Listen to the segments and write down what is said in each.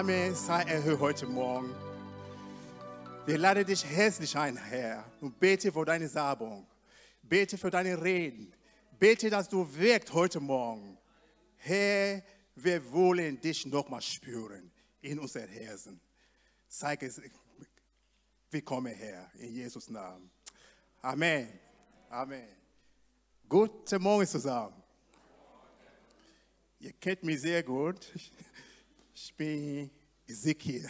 Name sei erhöht heute Morgen. Wir laden dich herzlich ein, Herr, und bete für deine Salbung. Bete für deine Reden. Bete, dass du wirkst heute Morgen. Herr, wir wollen dich nochmal spüren in unser Herzen. Zeig es, willkommen, Herr, in Jesus' Namen. Amen. Amen. Guten Morgen zusammen. Ihr kennt mich sehr gut. Ich bin Ezekiel,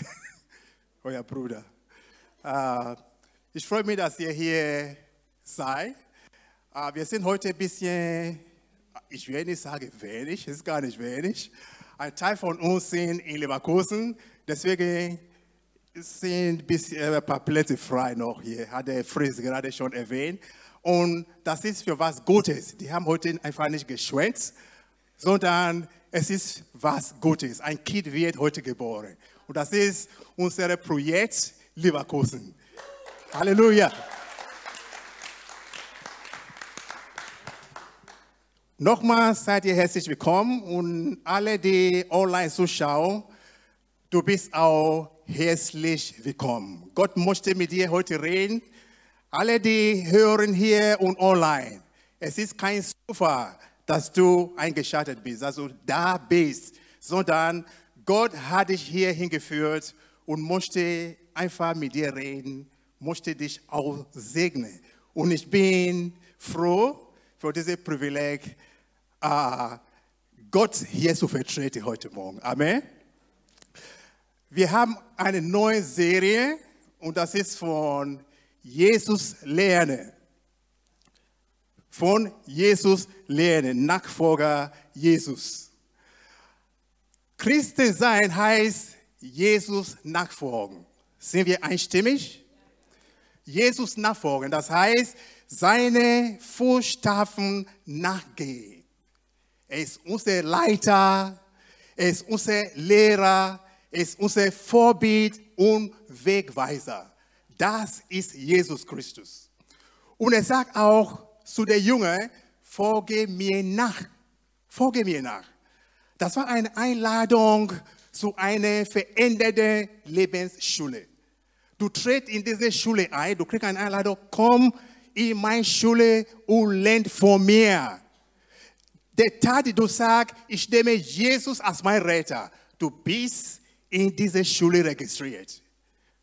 euer Bruder. Uh, ich freue mich, dass ihr hier seid. Uh, wir sind heute ein bisschen, ich will nicht sagen wenig, ist gar nicht wenig. Ein Teil von uns sind in Leverkusen, deswegen sind ein, bisschen, ein paar Plätze frei noch hier, hat der Fritz gerade schon erwähnt. Und das ist für was Gutes. Die haben heute einfach nicht geschwänzt, sondern es ist was Gutes. Ein Kind wird heute geboren. Und das ist unser Projekt Leverkusen. Halleluja. Nochmal seid ihr herzlich willkommen und alle, die online zuschauen, du bist auch herzlich willkommen. Gott möchte mit dir heute reden. Alle, die hören hier und online, es ist kein Zufall, dass du eingeschaltet bist, also da bist, sondern Gott hat dich hier hingeführt und möchte einfach mit dir reden, möchte dich auch segnen. Und ich bin froh für dieses Privileg, uh, Gott hier zu vertreten heute Morgen. Amen. Wir haben eine neue Serie und das ist von Jesus lernen von Jesus lernen, Nachfolger Jesus. Christen sein heißt Jesus nachfolgen. Sind wir einstimmig? Jesus nachfolgen, das heißt, seine Fußstapfen nachgehen. Er ist unser Leiter, er ist unser Lehrer, er ist unser Vorbild und Wegweiser. Das ist Jesus Christus. Und er sagt auch, zu der Junge, folge mir nach. Folge mir nach. Das war eine Einladung zu einer veränderten Lebensschule. Du trittst in diese Schule ein, du kriegst eine Einladung, komm in meine Schule und lern von mir. Der Tag, du sagst, ich nehme Jesus als mein Retter, du bist in diese Schule registriert.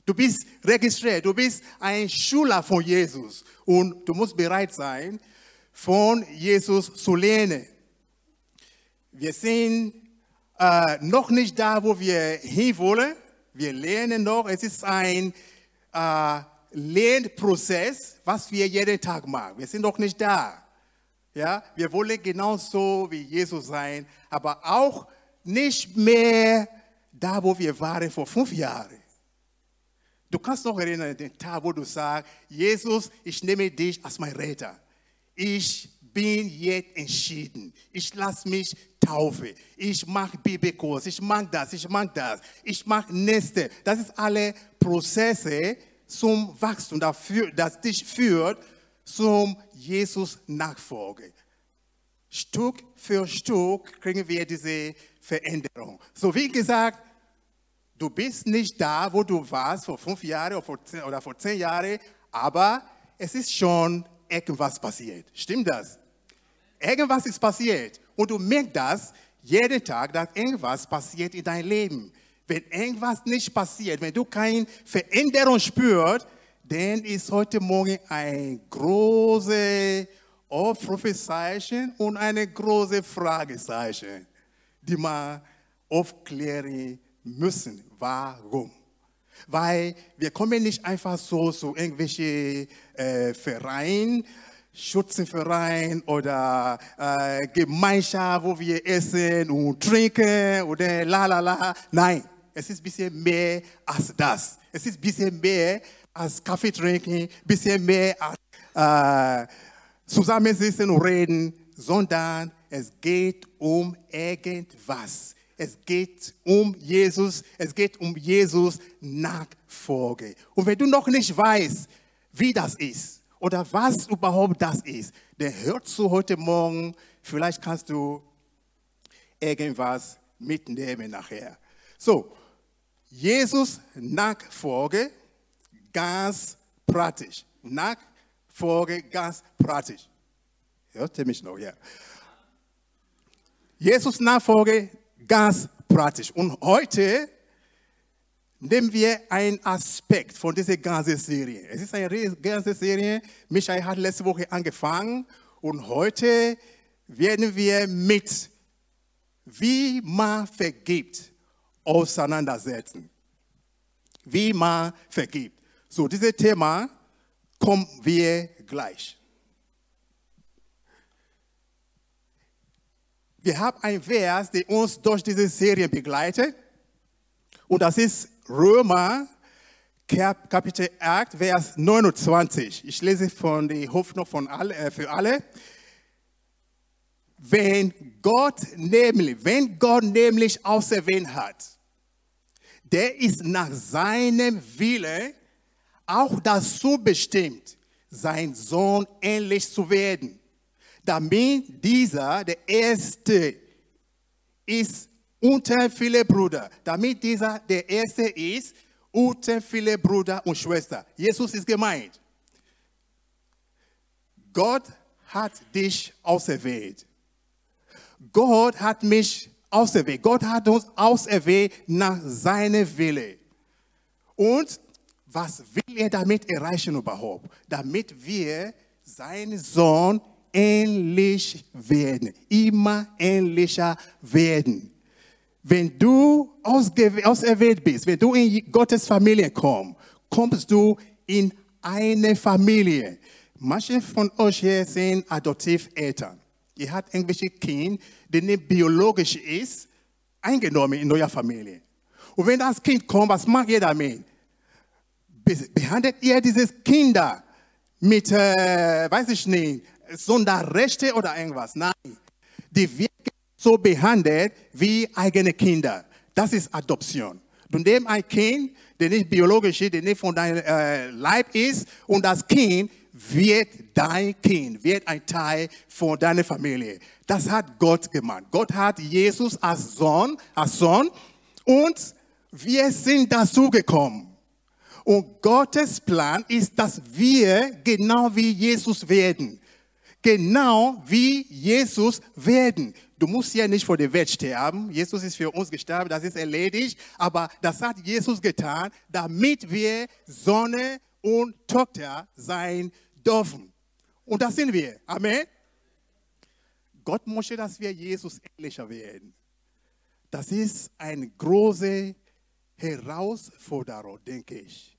Du bist registriert, du bist ein Schüler von Jesus und du musst bereit sein, von Jesus zu lernen. Wir sind äh, noch nicht da, wo wir hinwollen. Wir lernen noch. Es ist ein äh, Lernprozess, was wir jeden Tag machen. Wir sind noch nicht da. Ja, wir wollen genauso wie Jesus sein, aber auch nicht mehr da, wo wir waren vor fünf Jahren. Du kannst noch erinnern, den Tag, wo du sagst, Jesus, ich nehme dich als mein Retter. Ich bin jetzt entschieden. Ich lasse mich taufen. Ich mache Bibelkurs. Ich mache das. Ich mache das. Ich mache Nächste. Das ist alle Prozesse zum Wachstum, dafür, das dich führt zum Jesus Nachfolge. Stück für Stück kriegen wir diese Veränderung. So wie gesagt, Du bist nicht da, wo du warst vor fünf Jahren oder vor zehn, oder vor zehn Jahren, aber es ist schon irgendwas passiert. Stimmt das? Irgendwas ist passiert. Und du merkst das jeden Tag, dass irgendwas passiert in deinem Leben. Wenn irgendwas nicht passiert, wenn du keine Veränderung spürst, dann ist heute Morgen ein großes Aufrufezeichen und eine große Fragezeichen, die man aufklären müssen. Warum? Weil wir kommen nicht einfach so zu irgendwelchen äh, Vereinen, Schützenverein oder äh, Gemeinschaft, wo wir essen und trinken oder la la la. Nein, es ist ein bisschen mehr als das. Es ist ein bisschen mehr als Kaffee trinken, ein bisschen mehr als äh, zusammensitzen und reden, sondern es geht um irgendwas. Es geht um Jesus. Es geht um Jesus Nachfolge. Und wenn du noch nicht weißt, wie das ist oder was überhaupt das ist, dann hörst du heute Morgen, vielleicht kannst du irgendwas mitnehmen nachher. So, Jesus Nachfolge ganz praktisch. Nachfolge ganz praktisch. Hört ihr mich noch? Ja. Jesus Nachfolge ganz praktisch. Und heute nehmen wir einen Aspekt von dieser ganzen Serie. Es ist eine ganze Serie. Michael hat letzte Woche angefangen und heute werden wir mit wie man vergibt auseinandersetzen. Wie man vergibt. So, dieses Thema kommen wir gleich. Wir haben ein Vers, der uns durch diese Serie begleitet. Und das ist Römer Kapitel 8, Vers 29. Ich lese von der Hoffnung von alle, äh, für alle. Wenn Gott nämlich, wenn Gott nämlich auserwählt hat, der ist nach seinem Wille auch dazu bestimmt, sein Sohn ähnlich zu werden, damit dieser der Erste ist unter viele Brüder, damit dieser der Erste ist unter viele Brüder und Schwestern. Jesus ist gemeint. Gott hat dich auserwählt. Gott hat mich auserwählt. Gott hat uns auserwählt nach seinem Wille. Und was will er damit erreichen überhaupt? Damit wir seinen Sohn ähnlich werden, immer ähnlicher werden. Wenn du auserwählt bist, wenn du in Gottes Familie kommst, kommst du in eine Familie. Manche von euch hier sind Adoptiveltern. Ihr habt irgendwelche Kind, der nicht biologisch ist, eingenommen in eurer Familie. Und wenn das Kind kommt, was macht ihr damit? Behandelt ihr dieses Kind mit, äh, weiß ich nicht, Sonderrechte oder irgendwas? Nein. Die so behandelt wie eigene Kinder. Das ist Adoption. Du nimmst ein Kind, der nicht biologisch ist, der nicht von deinem äh, Leib ist, und das Kind wird dein Kind, wird ein Teil von deiner Familie. Das hat Gott gemacht. Gott hat Jesus als Sohn, als Sohn und wir sind dazu gekommen. Und Gottes Plan ist, dass wir genau wie Jesus werden. Genau wie Jesus werden. Du musst ja nicht vor der Welt sterben. Jesus ist für uns gestorben, das ist erledigt. Aber das hat Jesus getan, damit wir Sonne und Tochter sein dürfen. Und das sind wir. Amen. Gott möchte, dass wir Jesus ähnlicher werden. Das ist eine große Herausforderung, denke ich.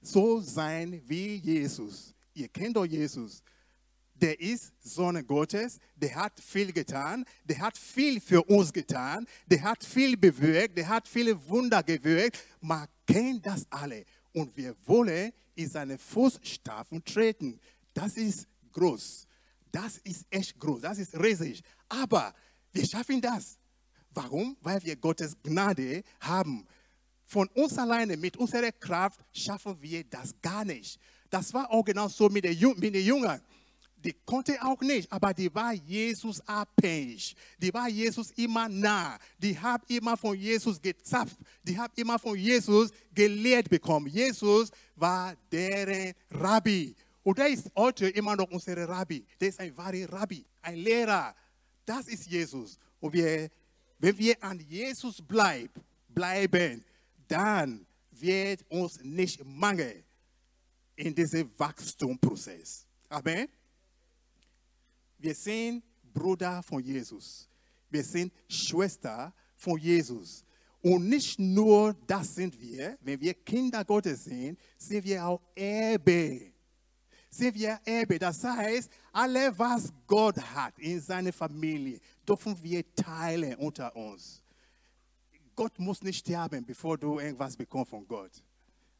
So sein wie Jesus. Ihr kennt doch Jesus. Der ist Sohn Gottes, der hat viel getan, der hat viel für uns getan, der hat viel bewirkt, der hat viele Wunder gewirkt. Man kennt das alle. Und wir wollen in seine Fußstapfen treten. Das ist groß. Das ist echt groß. Das ist riesig. Aber wir schaffen das. Warum? Weil wir Gottes Gnade haben. Von uns alleine, mit unserer Kraft, schaffen wir das gar nicht. Das war auch genau so mit den Jüngern. Die konnte auch nicht, aber die war Jesus abhängig. Die war Jesus immer nah. Die haben immer von Jesus gezapft. Die haben immer von Jesus gelehrt bekommen. Jesus war deren Rabbi. Und der ist heute immer noch unser Rabbi. Der ist ein wahrer Rabbi, ein Lehrer. Das ist Jesus. Und wir, wenn wir an Jesus bleib, bleiben, dann wird uns nicht mangeln in diesem Wachstumprozess. Amen. Wir sind Bruder von Jesus. Wir sind Schwester von Jesus. Und nicht nur das sind wir, wenn wir Kinder Gottes sind, sind wir auch Erbe. Sind wir Erbe. Das heißt, alles, was Gott hat in seiner Familie, dürfen wir teilen unter uns. Gott muss nicht sterben, bevor du irgendwas bekommst von Gott.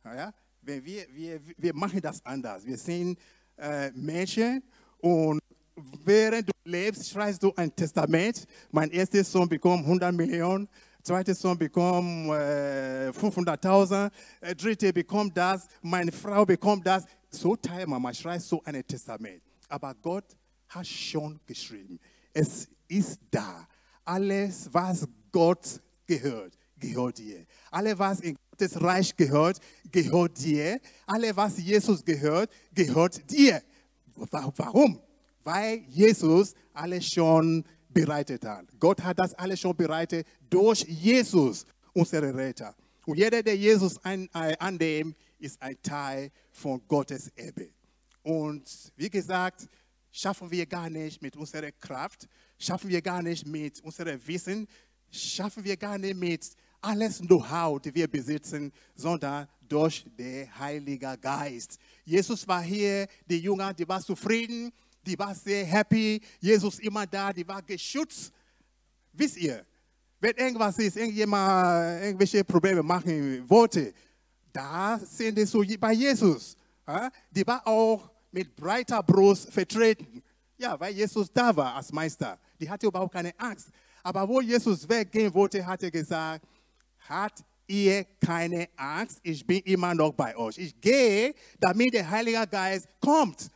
Ja? Wir, wir, wir machen das anders. Wir sind äh, Menschen und während du lebst, schreibst du ein Testament. Mein erster Sohn bekommt 100 Millionen, zweiter Sohn bekommt äh, 500.000, äh, dritte bekommt das, meine Frau bekommt das. So teilt man, man schreibt so ein Testament. Aber Gott hat schon geschrieben. Es ist da. Alles, was Gott gehört, gehört dir. Alle, was in Gottes Reich gehört, gehört dir. Alle, was Jesus gehört, gehört dir. Warum? Weil Jesus alles schon bereitet hat. Gott hat das alles schon bereitet durch Jesus, unsere Retter. Und jeder, der Jesus äh, annimmt, ist ein Teil von Gottes Erbe. Und wie gesagt, schaffen wir gar nicht mit unserer Kraft, schaffen wir gar nicht mit unserem Wissen, schaffen wir gar nicht mit alles Know-how, das wir besitzen, sondern durch den Heiligen Geist. Jesus war hier, die Jünger, die waren zufrieden, die waren sehr happy. Jesus immer da, die war geschützt. Wisst ihr, wenn irgendwas ist, irgendjemand irgendwelche Probleme machen wollte, da sind die so bei Jesus. Die war auch mit breiter Brust vertreten. Ja, weil Jesus da war als Meister. Die hatte überhaupt keine Angst. Aber wo Jesus weggehen wollte, hat er gesagt, hat ihr keine Angst, ich bin immer noch bei euch. Ich gehe, damit der Heilige Geist kommt.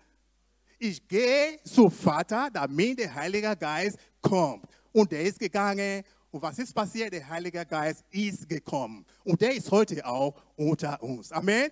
Ich gehe zu Vater, damit der Heilige Geist kommt. Und der ist gegangen. Und was ist passiert? Der Heilige Geist ist gekommen. Und der ist heute auch unter uns. Amen.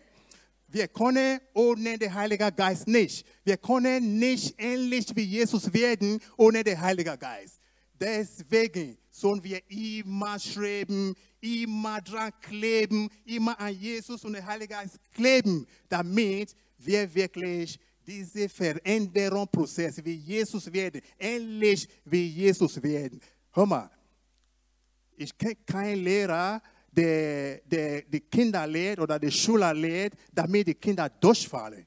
Wir können ohne den Heiligen Geist nicht. Wir können nicht ähnlich wie Jesus werden ohne den Heiligen Geist. Deswegen sollen wir immer schreiben, immer dran kleben, immer an Jesus und den Heiligen Geist kleben, damit wir wirklich diesen Veränderungsprozess wie Jesus werden, ähnlich wie Jesus werden. Hör mal, ich kenne keinen Lehrer, der, der die Kinder lehrt oder die Schüler lehrt, damit die Kinder durchfallen.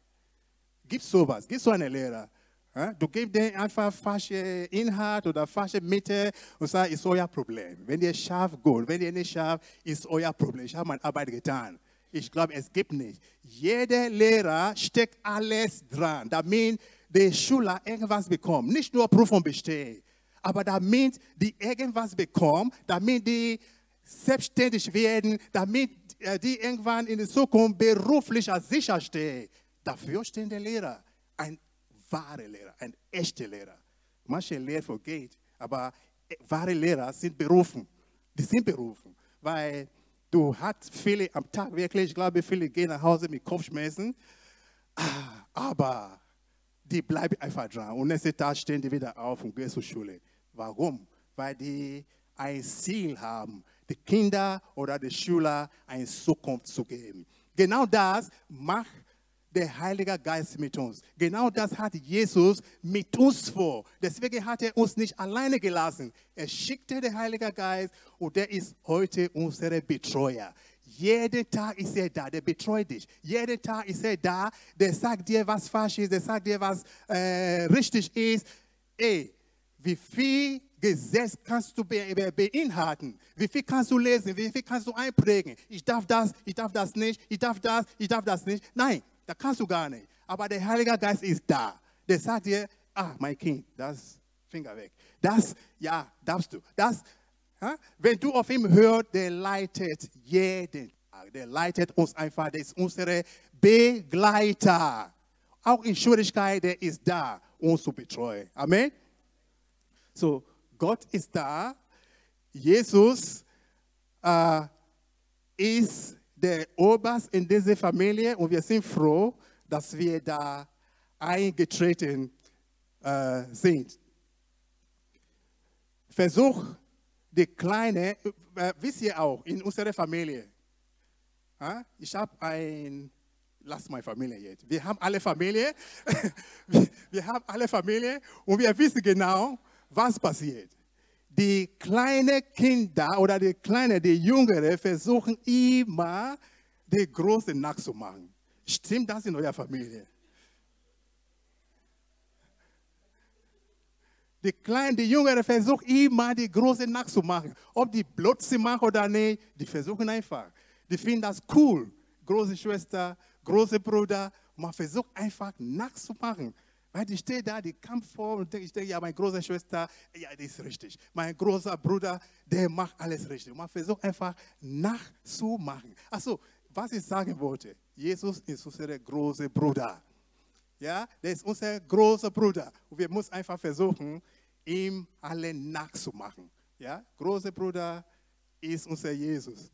Gibt es sowas? Gibt es so einen Lehrer? Du gibst denen einfach falsche Inhalt oder falsche Mitte und sagst, ist euer Problem. Wenn ihr schafft, gut. Wenn ihr nicht schafft, ist euer Problem. Ich habe meine Arbeit getan. Ich glaube, es gibt nicht. Jeder Lehrer steckt alles dran, damit der Schüler irgendwas bekommt. Nicht nur Prüfung besteht, aber damit die irgendwas bekommen, damit die selbstständig werden, damit äh, die irgendwann in der Zukunft beruflich sicher stehen. Dafür stehen die Lehrer. Ein wahre Lehrer, ein echter Lehrer. Manche Lehrer vergeht, aber äh, wahre Lehrer sind berufen. Die sind berufen, weil du hast viele am Tag wirklich, ich glaube, viele gehen nach Hause mit Kopfschmerzen, ah, aber die bleiben einfach dran. Und nächsten Tag stehen die wieder auf und gehen zur Schule. Warum? Weil die ein Ziel haben, die Kinder oder die Schüler eine Zukunft zu geben. Genau das macht der Heilige Geist mit uns. Genau das hat Jesus mit uns vor. Deswegen hat er uns nicht alleine gelassen. Er schickte den Heiligen Geist und der ist heute unser Betreuer. Jeden Tag ist er da, der betreut dich. Jeden Tag ist er da, der sagt dir, was falsch ist, der sagt dir, was äh, richtig ist. Ey, wie viel Gesetz kannst du beinhalten? Wie viel kannst du lesen? Wie viel kannst du einprägen? Ich darf das, ich darf das nicht, ich darf das, ich darf das nicht. Nein, da kannst du gar nicht. Aber der Heilige Geist ist da. Der sagt dir, ah, mein Kind, das Finger weg. Das, ja, darfst du. Das, ja? wenn du auf ihn hörst, der leitet jeden Tag. Der leitet uns einfach. Der ist unser Begleiter. Auch in Schwierigkeit, der ist da, uns zu betreuen. Amen. So, Gott ist da. Jesus äh, ist der Oberst in dieser Familie und wir sind froh, dass wir da eingetreten äh, sind. Versuch, die Kleine, äh, wisst ihr auch, in unserer Familie. Äh, ich habe ein, lass meine Familie jetzt. Wir haben alle Familie, wir haben alle Familie und wir wissen genau, was passiert die kleinen Kinder oder die kleinen, die Jüngeren versuchen immer, die Großen nachzumachen. Stimmt das in eurer Familie? Die Kleinen, die Jüngeren versuchen immer, die Großen nachzumachen. Ob die Blödsinn machen oder nicht, die versuchen einfach. Die finden das cool. Große Schwester, große Bruder, man versucht einfach nachzumachen. Weil die steht da, die kam vor und ich denke, ja, meine große Schwester, ja, die ist richtig. Mein großer Bruder, der macht alles richtig. Man versucht einfach nachzumachen. Also, was ich sagen wollte, Jesus ist unser großer Bruder. Ja, der ist unser großer Bruder. Und wir müssen einfach versuchen, ihm alle nachzumachen. Ja, großer Bruder, ist unser Jesus.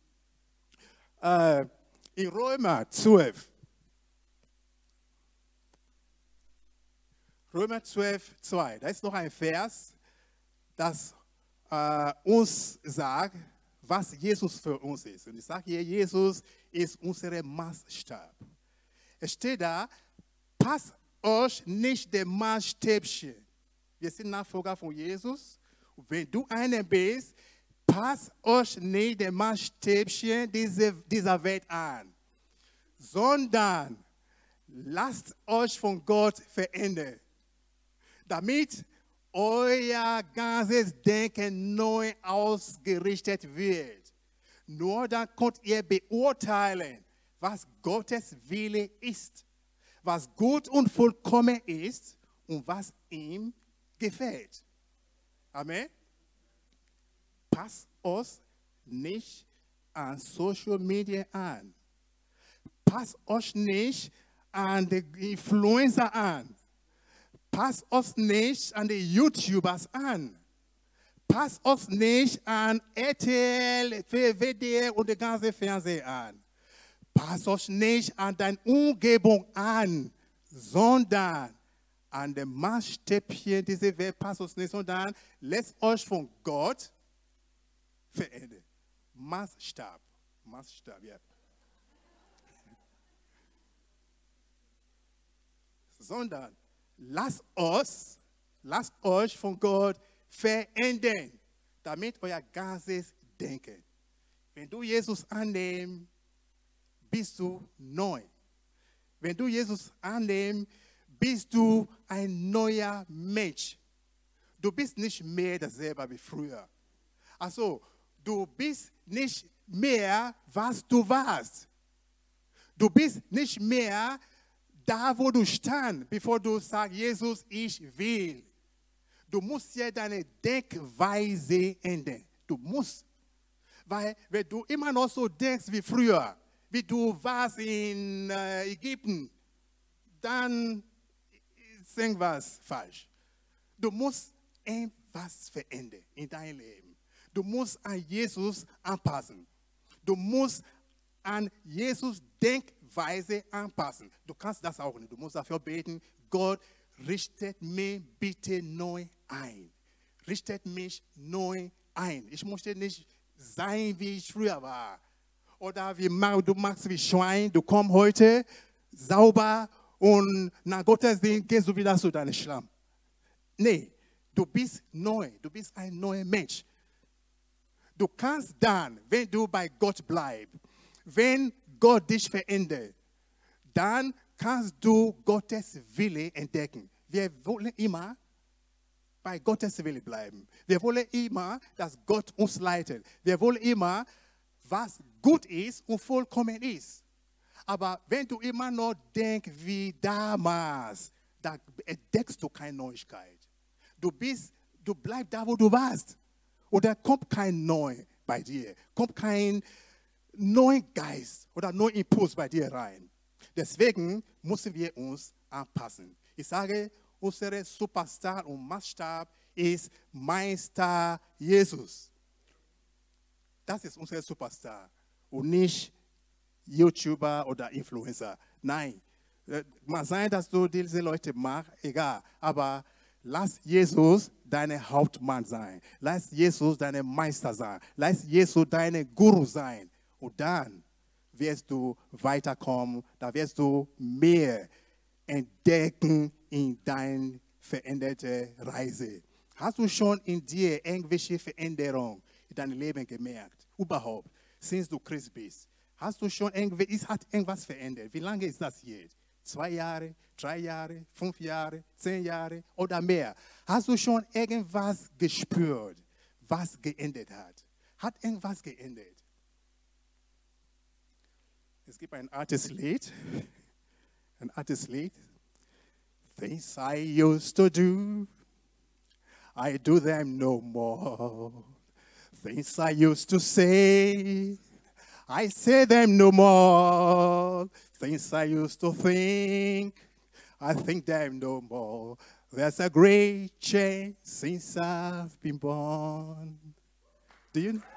Äh, in Römer 12. Römer 12, 2. Da ist noch ein Vers, das äh, uns sagt, was Jesus für uns ist. Und ich sage hier, Jesus ist unser Maßstab. Es steht da, passt euch nicht dem Maßstäbchen. Wir sind Nachfolger von Jesus. Wenn du einer bist, passt euch nicht dem Maßstäbchen dieser, dieser Welt an, sondern lasst euch von Gott verändern, damit euer ganzes Denken neu ausgerichtet wird. Nur dann könnt ihr beurteilen, was Gottes Wille ist, was gut und vollkommen ist und was ihm gefällt. Amen. Passt uns nicht an Social Media an. Passt euch nicht an die Influencer an. Passt uns nicht an die YouTubers an. Passt uns nicht an RTL, WDR und die ganze Fernsehen an. Passt euch nicht an deine Umgebung an, sondern an den Maßstäbchen dieser Welt. Passt uns nicht, sondern lässt euch von Gott verändern. Maßstab. Maßstab, ja. sondern lasst uns, lasst euch von Gott verändern, damit euer ganzes Denken. Wenn du Jesus annimmst, bist du neu. Wenn du Jesus annimmst, bist du ein neuer Mensch. Du bist nicht mehr dasselbe wie früher. Also, du bist nicht mehr, was du warst. Du bist nicht mehr da, wo du stand, bevor du sagst, Jesus, ich will. Du musst ja deine Denkweise ändern. Du musst. Weil, wenn du immer noch so denkst wie früher, wie du warst in äh, Ägypten, dann ist irgendwas falsch. Du musst etwas verändern in deinem Leben. Du musst an Jesus anpassen. Du musst an Jesus denken Weise anpassen. Du kannst das auch nicht. Du musst dafür beten, Gott, richtet mich bitte neu ein. Richtet mich neu ein. Ich möchte nicht sein, wie ich früher war. Oder wie du machst wie Schwein, du kommst heute sauber und nach Gottes Ding gehst du wieder zu deinem Schlamm. Nee, du bist neu, du bist ein neuer Mensch. Du kannst dann, wenn du bei Gott bleibst, wenn Gott dich verändert, dann kannst du Gottes Wille entdecken. Wir wollen immer bei Gottes Wille bleiben. Wir wollen immer, dass Gott uns leitet. Wir wollen immer, was gut ist und vollkommen ist. Aber wenn du immer noch denkst wie damals, da entdeckst du keine Neuigkeit. Du bist, du bleibst da, wo du warst. Oder kommt kein Neu bei dir, kommt kein neuen Geist oder neuen Impuls bei dir rein. Deswegen müssen wir uns anpassen. Ich sage, unser Superstar und Maßstab ist Meister Jesus. Das ist unser Superstar und nicht YouTuber oder Influencer. Nein, äh, mag sein, dass du diese Leute magst, egal. Aber lass Jesus dein Hauptmann sein. Lass Jesus dein Meister sein. Lass Jesus dein Guru sein. Und dann wirst du weiterkommen, da wirst du mehr entdecken in deiner veränderten Reise. Hast du schon in dir irgendwelche Veränderungen in deinem Leben gemerkt? Überhaupt, since du Christ bist. Hast du schon irgendwie, ist, hat irgendwas verändert? Wie lange ist das jetzt? Zwei Jahre, drei Jahre, fünf Jahre, zehn Jahre oder mehr? Hast du schon irgendwas gespürt, was geändert hat? Hat irgendwas geändert? Gibt ein altes Lied, ein altes Lied. Things I used to do, I do them no more. Things I used to say, I say them no more. Things I used to think, I think them no more. There's a great change since I've been born. Do you know?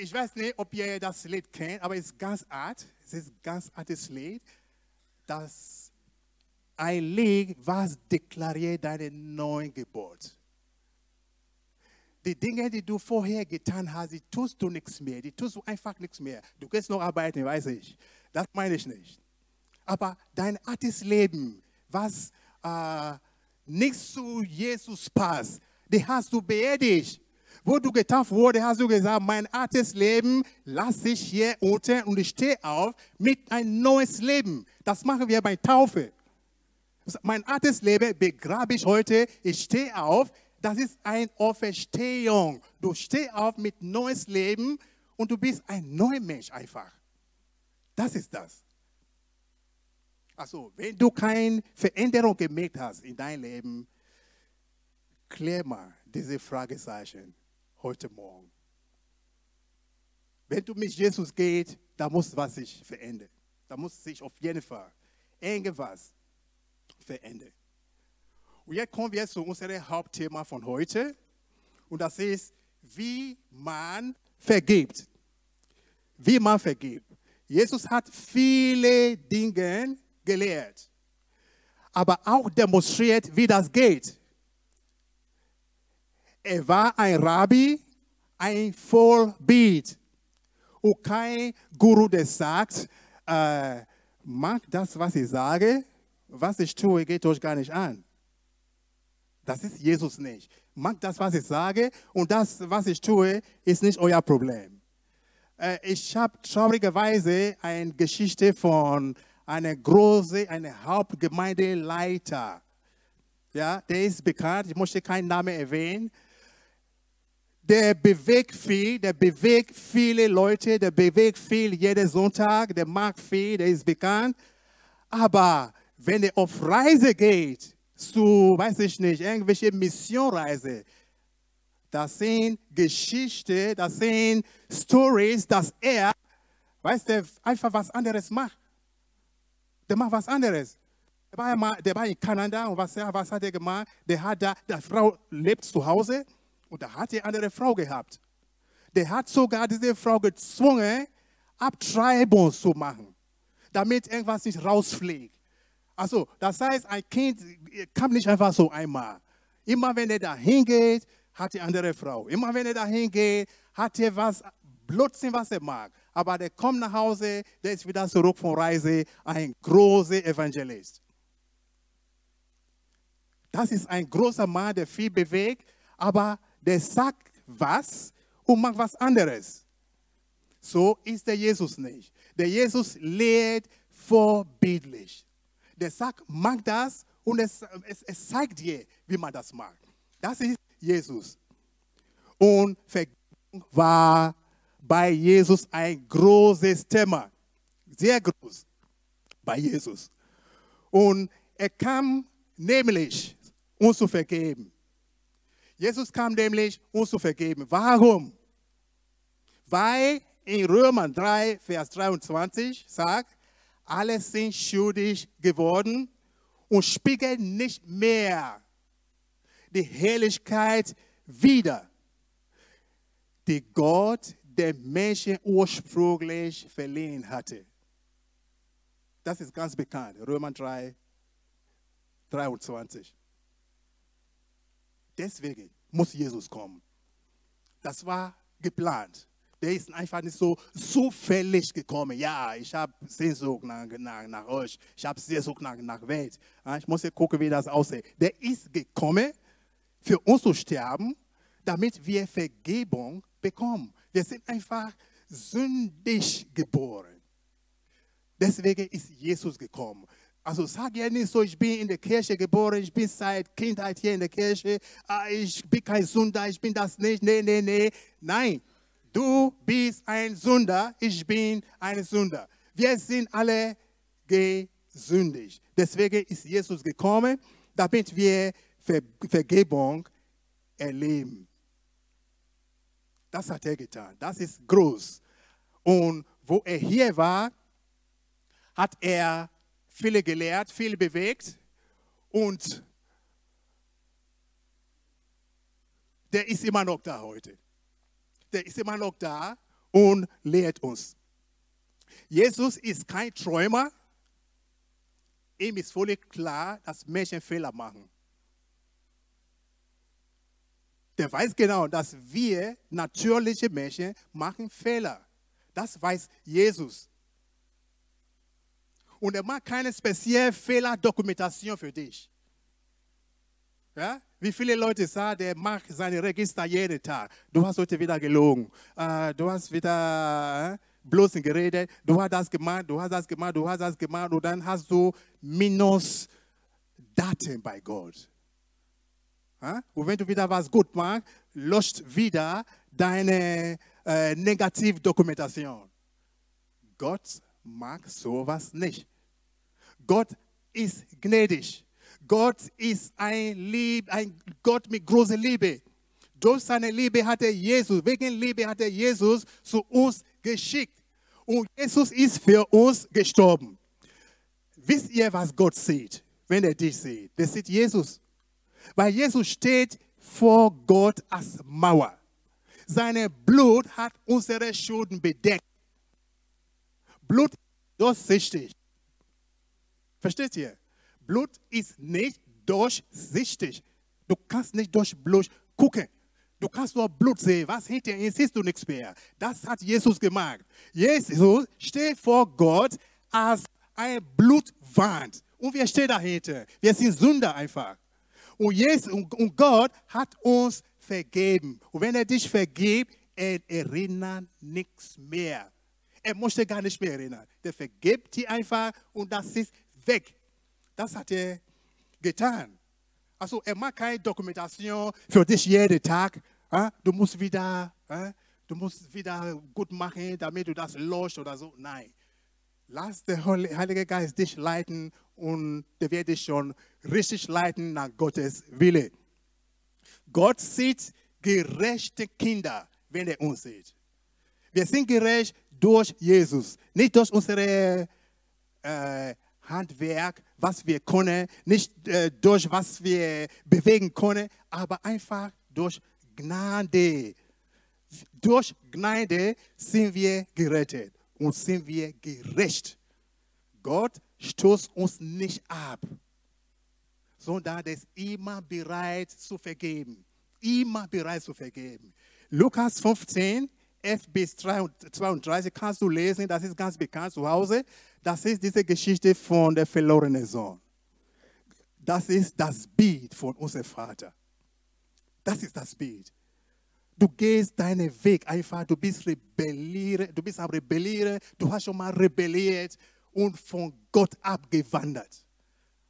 Ich weiß nicht, ob ihr das Lied kennt, aber es ist ganz art. Es ist ein ganz altes Lied. Das ein Lied, was deklariert deine neuen Geburt. Die Dinge, die du vorher getan hast, die tust du nichts mehr. Die tust du einfach nichts mehr. Du gehst noch arbeiten, weiß ich. Das meine ich nicht. Aber dein altes Leben, was äh, nicht zu Jesus passt, die hast du beerdigt. Wo du getauft wurde, hast du gesagt, mein altes Leben lasse ich hier unten und ich stehe auf mit ein neues Leben. Das machen wir bei Taufe. Mein altes Leben begrabe ich heute, ich stehe auf. Das ist eine Auferstehung. Du stehst auf mit neues Leben und du bist ein neuer Mensch einfach. Das ist das. Also, wenn du keine Veränderung gemerkt hast in deinem Leben, klär mal diese Fragezeichen heute Morgen. Wenn du mit Jesus gehst, da muss was sich verändern. Da muss sich auf jeden Fall irgendwas verändern. Und jetzt kommen wir zu unserem Hauptthema von heute. Und das ist, wie man vergibt. Wie man vergibt. Jesus hat viele Dinge gelehrt, aber auch demonstriert, wie das geht. Er war ein Rabbi, ein Vorbild. Und kein Guru, der sagt, äh, mag das, was ich sage, was ich tue, geht euch gar nicht an. Das ist Jesus nicht. Mag das, was ich sage, und das, was ich tue, ist nicht euer Problem. Äh, ich habe traurigerweise eine Geschichte von einem großen, einem Hauptgemeindeleiter. Ja, der ist bekannt, ich möchte keinen Namen erwähnen der bewegt viel, der bewegt viele Leute, der bewegt viel jeden Sonntag, der mag viel, der ist bekannt. Aber wenn er auf Reise geht, zu, weiß ich nicht, irgendwelche Missionreise, das sind Geschichten, das sind Stories, dass er, weißt du, einfach was anderes macht. Der macht was anderes. Der war, der war in Kanada und was, was hat er gemacht? Der hat da, die Frau lebt zu Hause und da hat er eine Frau gehabt. Der hat sogar diese Frau gezwungen, Abtreibung zu machen, damit irgendwas nicht rausfliegt. Also, das heißt, ein Kind kam nicht einfach so einmal. Immer wenn er da hingeht, hat die andere Frau. Immer wenn er da hingeht, hat er was, Blödsinn, was er mag. Aber der kommt nach Hause, der ist wieder zurück von Reise, ein großer Evangelist. Das ist ein großer Mann, der viel bewegt, aber der sagt was und macht was anderes. So ist der Jesus nicht. Der Jesus lehrt vorbildlich. Der sagt, mach das und es, es, es zeigt dir, wie man das macht. Das ist Jesus. Und Vergebung war bei Jesus ein großes Thema. Sehr groß bei Jesus. Und er kam nämlich, uns zu vergeben. Jesus kam nämlich, uns zu vergeben. Warum? Weil in Römer 3, Vers 23 sagt, alle sind schuldig geworden und spiegeln nicht mehr die Herrlichkeit wider, die Gott der Menschen ursprünglich verliehen hatte. Das ist ganz bekannt, Römer 3, 23. Deswegen muss Jesus kommen. Das war geplant. Der ist einfach nicht so zufällig gekommen. Ja, ich habe Sehnsucht nach, nach, nach euch. Ich habe Sehnsucht nach, nach Welt. Ich muss ja gucken, wie das aussieht. Der ist gekommen, für uns zu sterben, damit wir Vergebung bekommen. Wir sind einfach sündig geboren. Deswegen ist Jesus gekommen. Also sag ja nicht so, ich bin in der Kirche geboren, ich bin seit Kindheit hier in der Kirche, ah, ich bin kein Sünder, ich bin das nicht. Nee, nee, nee. Nein, du bist ein Sünder, ich bin ein Sünder. Wir sind alle gesündigt. Deswegen ist Jesus gekommen, damit wir Ver Vergebung erleben. Das hat er getan. Das ist groß. Und wo er hier war, hat er viele gelehrt, viel bewegt und der ist immer noch da heute. Der ist immer noch da und lehrt uns. Jesus ist kein Träumer. Ihm ist völlig klar, dass Menschen Fehler machen. Der weiß genau, dass wir natürliche Menschen machen Fehler. Das weiß Jesus. Und er macht keine spezielle Fehlerdokumentation für dich. Ja? Wie viele Leute sagen, der macht seine Register jeden Tag. Du hast heute wieder gelogen. Äh, du hast wieder bloß geredet. Du hast das gemacht, du hast das gemacht, du hast das gemacht. Und dann hast du Minus Daten bei Gott. Und wenn du wieder was gut machst, löscht wieder deine äh, Negativdokumentation. Gott mag sowas nicht. Gott ist gnädig. Gott ist ein, Lieb, ein Gott mit großer Liebe. Durch seine Liebe hat er Jesus, wegen Liebe hat er Jesus zu uns geschickt. Und Jesus ist für uns gestorben. Wisst ihr, was Gott sieht, wenn er dich sieht? Der sieht Jesus. Weil Jesus steht vor Gott als Mauer. Seine Blut hat unsere Schulden bedeckt. Blut durchsichtig. Versteht ihr? Blut ist nicht durchsichtig. Du kannst nicht durch Blut gucken. Du kannst nur Blut sehen. Was hinter ihm siehst du nichts mehr. Das hat Jesus gemacht. Jesus steht vor Gott als ein Blutwand. Und wir stehen dahinter. Wir sind Sünder einfach. Und, Jesus, und Gott hat uns vergeben. Und wenn er dich vergibt, er erinnert nichts mehr. Er möchte gar nicht mehr erinnern. Der vergibt dir einfach und das ist weg. Das hat er getan. Also er macht keine Dokumentation für dich jeden Tag. Du musst wieder, du musst wieder gut machen, damit du das löscht oder so. Nein. Lass der Heilige Geist dich leiten und der wird dich schon richtig leiten nach Gottes Wille. Gott sieht gerechte Kinder, wenn er uns sieht. Wir sind gerecht durch Jesus, nicht durch unsere äh, Handwerk, was wir können, nicht äh, durch was wir bewegen können, aber einfach durch Gnade. Durch Gnade sind wir gerettet und sind wir gerecht. Gott stoßt uns nicht ab, sondern er ist immer bereit zu vergeben. Immer bereit zu vergeben. Lukas 15, 11 bis 32 kannst du lesen, das ist ganz bekannt zu Hause. Das ist diese Geschichte von der verlorenen Sohn. Das ist das Bild von unserem Vater. Das ist das Bild. Du gehst deinen Weg einfach, du bist rebelliere, du bist am Rebellieren, du hast schon mal rebelliert und von Gott abgewandert.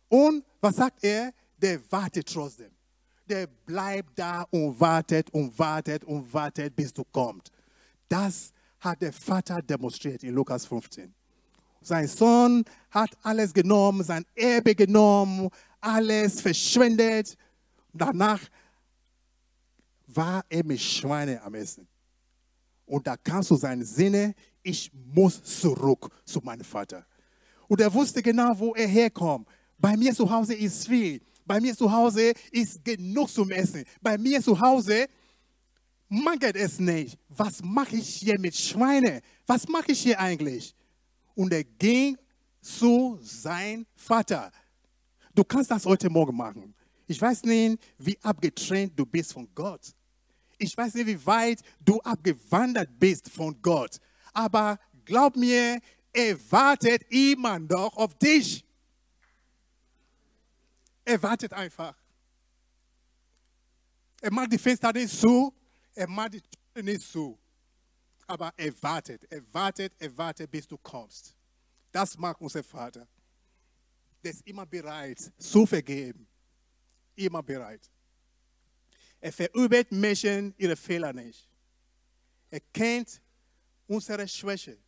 Und was sagt er? Der wartet trotzdem. Der bleibt da und wartet und wartet und wartet, bis du kommst. Das hat der Vater demonstriert in Lukas 15. Sein Sohn hat alles genommen, sein Erbe genommen, alles verschwendet. Danach war er mit Schweinen am Essen. Und da kam zu seinen Sinne, ich muss zurück zu meinem Vater. Und er wusste genau, wo er herkommt. Bei mir zu Hause ist viel. Bei mir zu Hause ist genug zum Essen. Bei mir zu Hause mangelt es nicht. Was mache ich hier mit Schweinen? Was mache ich hier eigentlich? Und er ging zu seinem Vater. Du kannst das heute Morgen machen. Ich weiß nicht, wie abgetrennt du bist von Gott. Ich weiß nicht, wie weit du abgewandert bist von Gott. Aber glaub mir, er wartet immer noch auf dich. Er wartet einfach. Er macht die Fenster nicht zu, er macht nicht zu. Aber er wartet, er wartet, er wartet, bis du kommst. Das macht unser Vater. Der ist immer bereit zu vergeben. Immer bereit. Er verübt Menschen ihre Fehler nicht. Er kennt unsere Schwäche.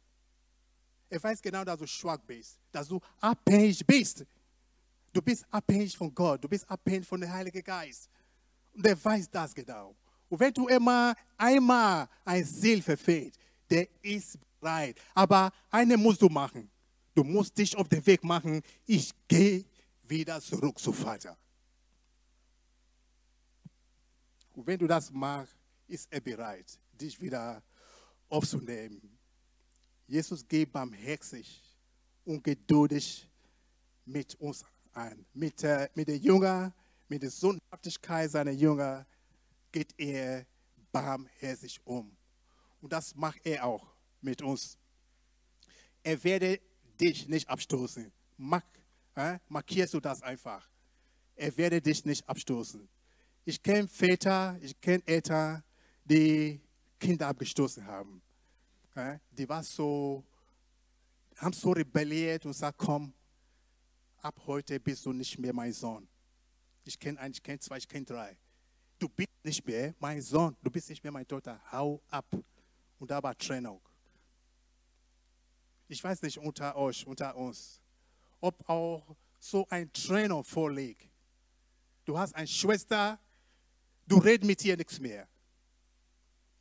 Er weiß genau, dass du schwach bist, dass du abhängig bist. Du bist abhängig von Gott, du bist abhängig von dem Heiligen Geist. Und er weiß das genau. Und wenn du immer einmal ein Ziel verfehlt, der ist bereit. Aber eine musst du machen. Du musst dich auf den Weg machen. Ich gehe wieder zurück zu Vater. Und wenn du das machst, ist er bereit, dich wieder aufzunehmen. Jesus geht barmherzig und geduldig mit uns ein. Mit, äh, mit den Jüngern, mit der Sündhaftigkeit seiner Jünger geht er barmherzig um. Und das macht er auch mit uns. Er werde dich nicht abstoßen. Mark, äh, markierst du das einfach. Er werde dich nicht abstoßen. Ich kenne Väter, ich kenne Eltern, die Kinder abgestoßen haben. Äh, die waren so, haben so rebelliert und gesagt, komm, ab heute bist du nicht mehr mein Sohn. Ich kenne einen, ich kenne zwei, ich kenne drei. Du bist nicht mehr mein Sohn, du bist nicht mehr meine Tochter. Hau ab. Und da war Trennung. Ich weiß nicht unter euch, unter uns, ob auch so ein Trennung vorliegt. Du hast eine Schwester, du redest mit ihr nichts mehr.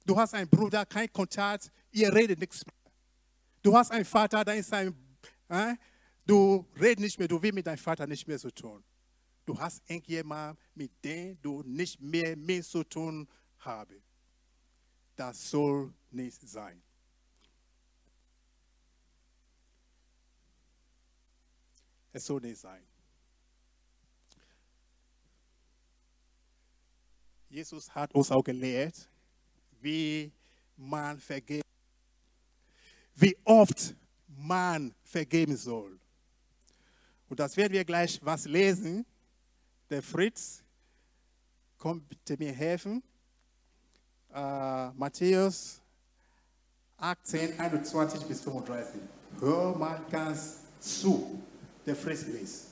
Du hast einen Bruder, kein Kontakt, ihr redet nichts mehr. Du hast einen Vater, da ist ein, äh, du redest nicht mehr, du willst mit deinem Vater nicht mehr so tun. Du hast irgendjemand, mit dem du nicht mehr, mehr zu tun hast. Das soll nicht sein. Es soll nicht sein. Jesus hat uns auch gelehrt, wie man vergeht, wie oft man vergeben soll. Und das werden wir gleich was lesen. Der Fritz bitte mir helfen. Uh, Matthäus 18, 21 bis 35. Hör mal ganz zu. Der Fritz liest.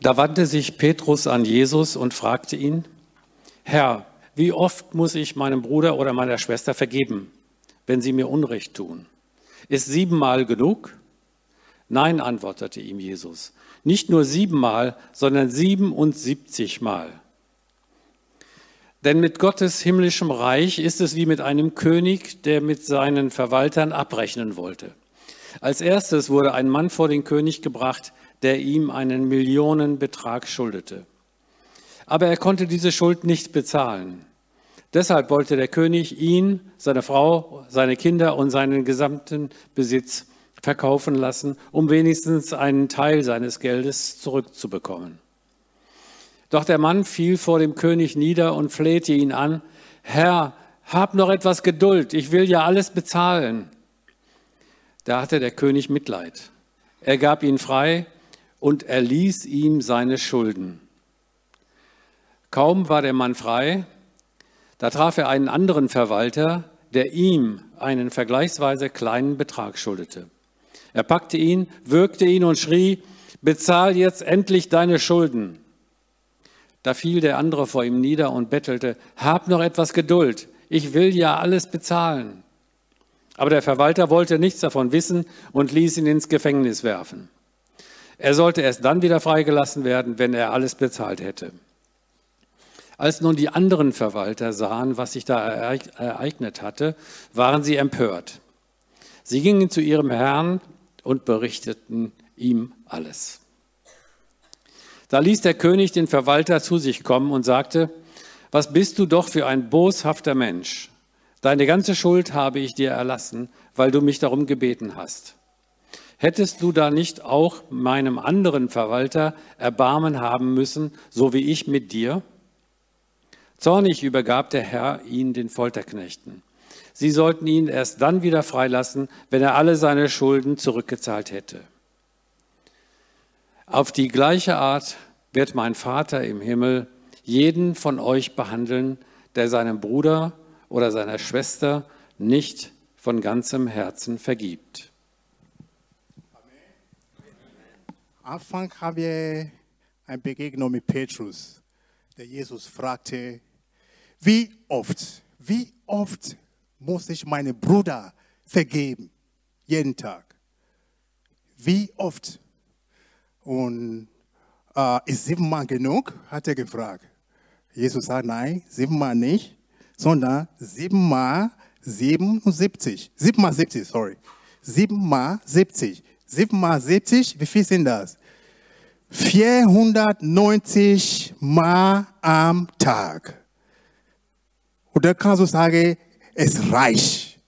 Da wandte sich Petrus an Jesus und fragte ihn, Herr, wie oft muss ich meinem Bruder oder meiner Schwester vergeben, wenn sie mir Unrecht tun? Ist siebenmal genug? Nein, antwortete ihm Jesus, nicht nur siebenmal, sondern siebenundsiebzigmal. Denn mit Gottes himmlischem Reich ist es wie mit einem König, der mit seinen Verwaltern abrechnen wollte. Als erstes wurde ein Mann vor den König gebracht, der ihm einen Millionenbetrag schuldete. Aber er konnte diese Schuld nicht bezahlen. Deshalb wollte der König ihn, seine Frau, seine Kinder und seinen gesamten Besitz verkaufen lassen, um wenigstens einen Teil seines Geldes zurückzubekommen. Doch der Mann fiel vor dem König nieder und flehte ihn an, Herr, hab noch etwas Geduld, ich will ja alles bezahlen. Da hatte der König Mitleid. Er gab ihn frei und erließ ihm seine Schulden. Kaum war der Mann frei, da traf er einen anderen Verwalter, der ihm einen vergleichsweise kleinen Betrag schuldete. Er packte ihn, würgte ihn und schrie, bezahl jetzt endlich deine Schulden. Da fiel der andere vor ihm nieder und bettelte, hab noch etwas Geduld, ich will ja alles bezahlen. Aber der Verwalter wollte nichts davon wissen und ließ ihn ins Gefängnis werfen. Er sollte erst dann wieder freigelassen werden, wenn er alles bezahlt hätte. Als nun die anderen Verwalter sahen, was sich da ereignet hatte, waren sie empört. Sie gingen zu ihrem Herrn und berichteten ihm alles. Da ließ der König den Verwalter zu sich kommen und sagte, was bist du doch für ein boshafter Mensch? Deine ganze Schuld habe ich dir erlassen, weil du mich darum gebeten hast. Hättest du da nicht auch meinem anderen Verwalter Erbarmen haben müssen, so wie ich mit dir? Zornig übergab der Herr ihn den Folterknechten. Sie sollten ihn erst dann wieder freilassen, wenn er alle seine Schulden zurückgezahlt hätte. Auf die gleiche Art wird mein Vater im Himmel jeden von euch behandeln, der seinem Bruder oder seiner Schwester nicht von ganzem Herzen vergibt. Anfang haben wir eine Begegnung mit Petrus, der Jesus fragte, wie oft, wie oft muss ich meinen Bruder vergeben? Jeden Tag. Wie oft? Und äh, ist siebenmal genug? Hat er gefragt. Jesus sagt, nein, siebenmal nicht, sondern siebenmal 77. Siebenmal 70, sorry. Siebenmal 70. Siebenmal 70, wie viel sind das? 490 Mal am Tag. Da kannst du sagen, es reicht.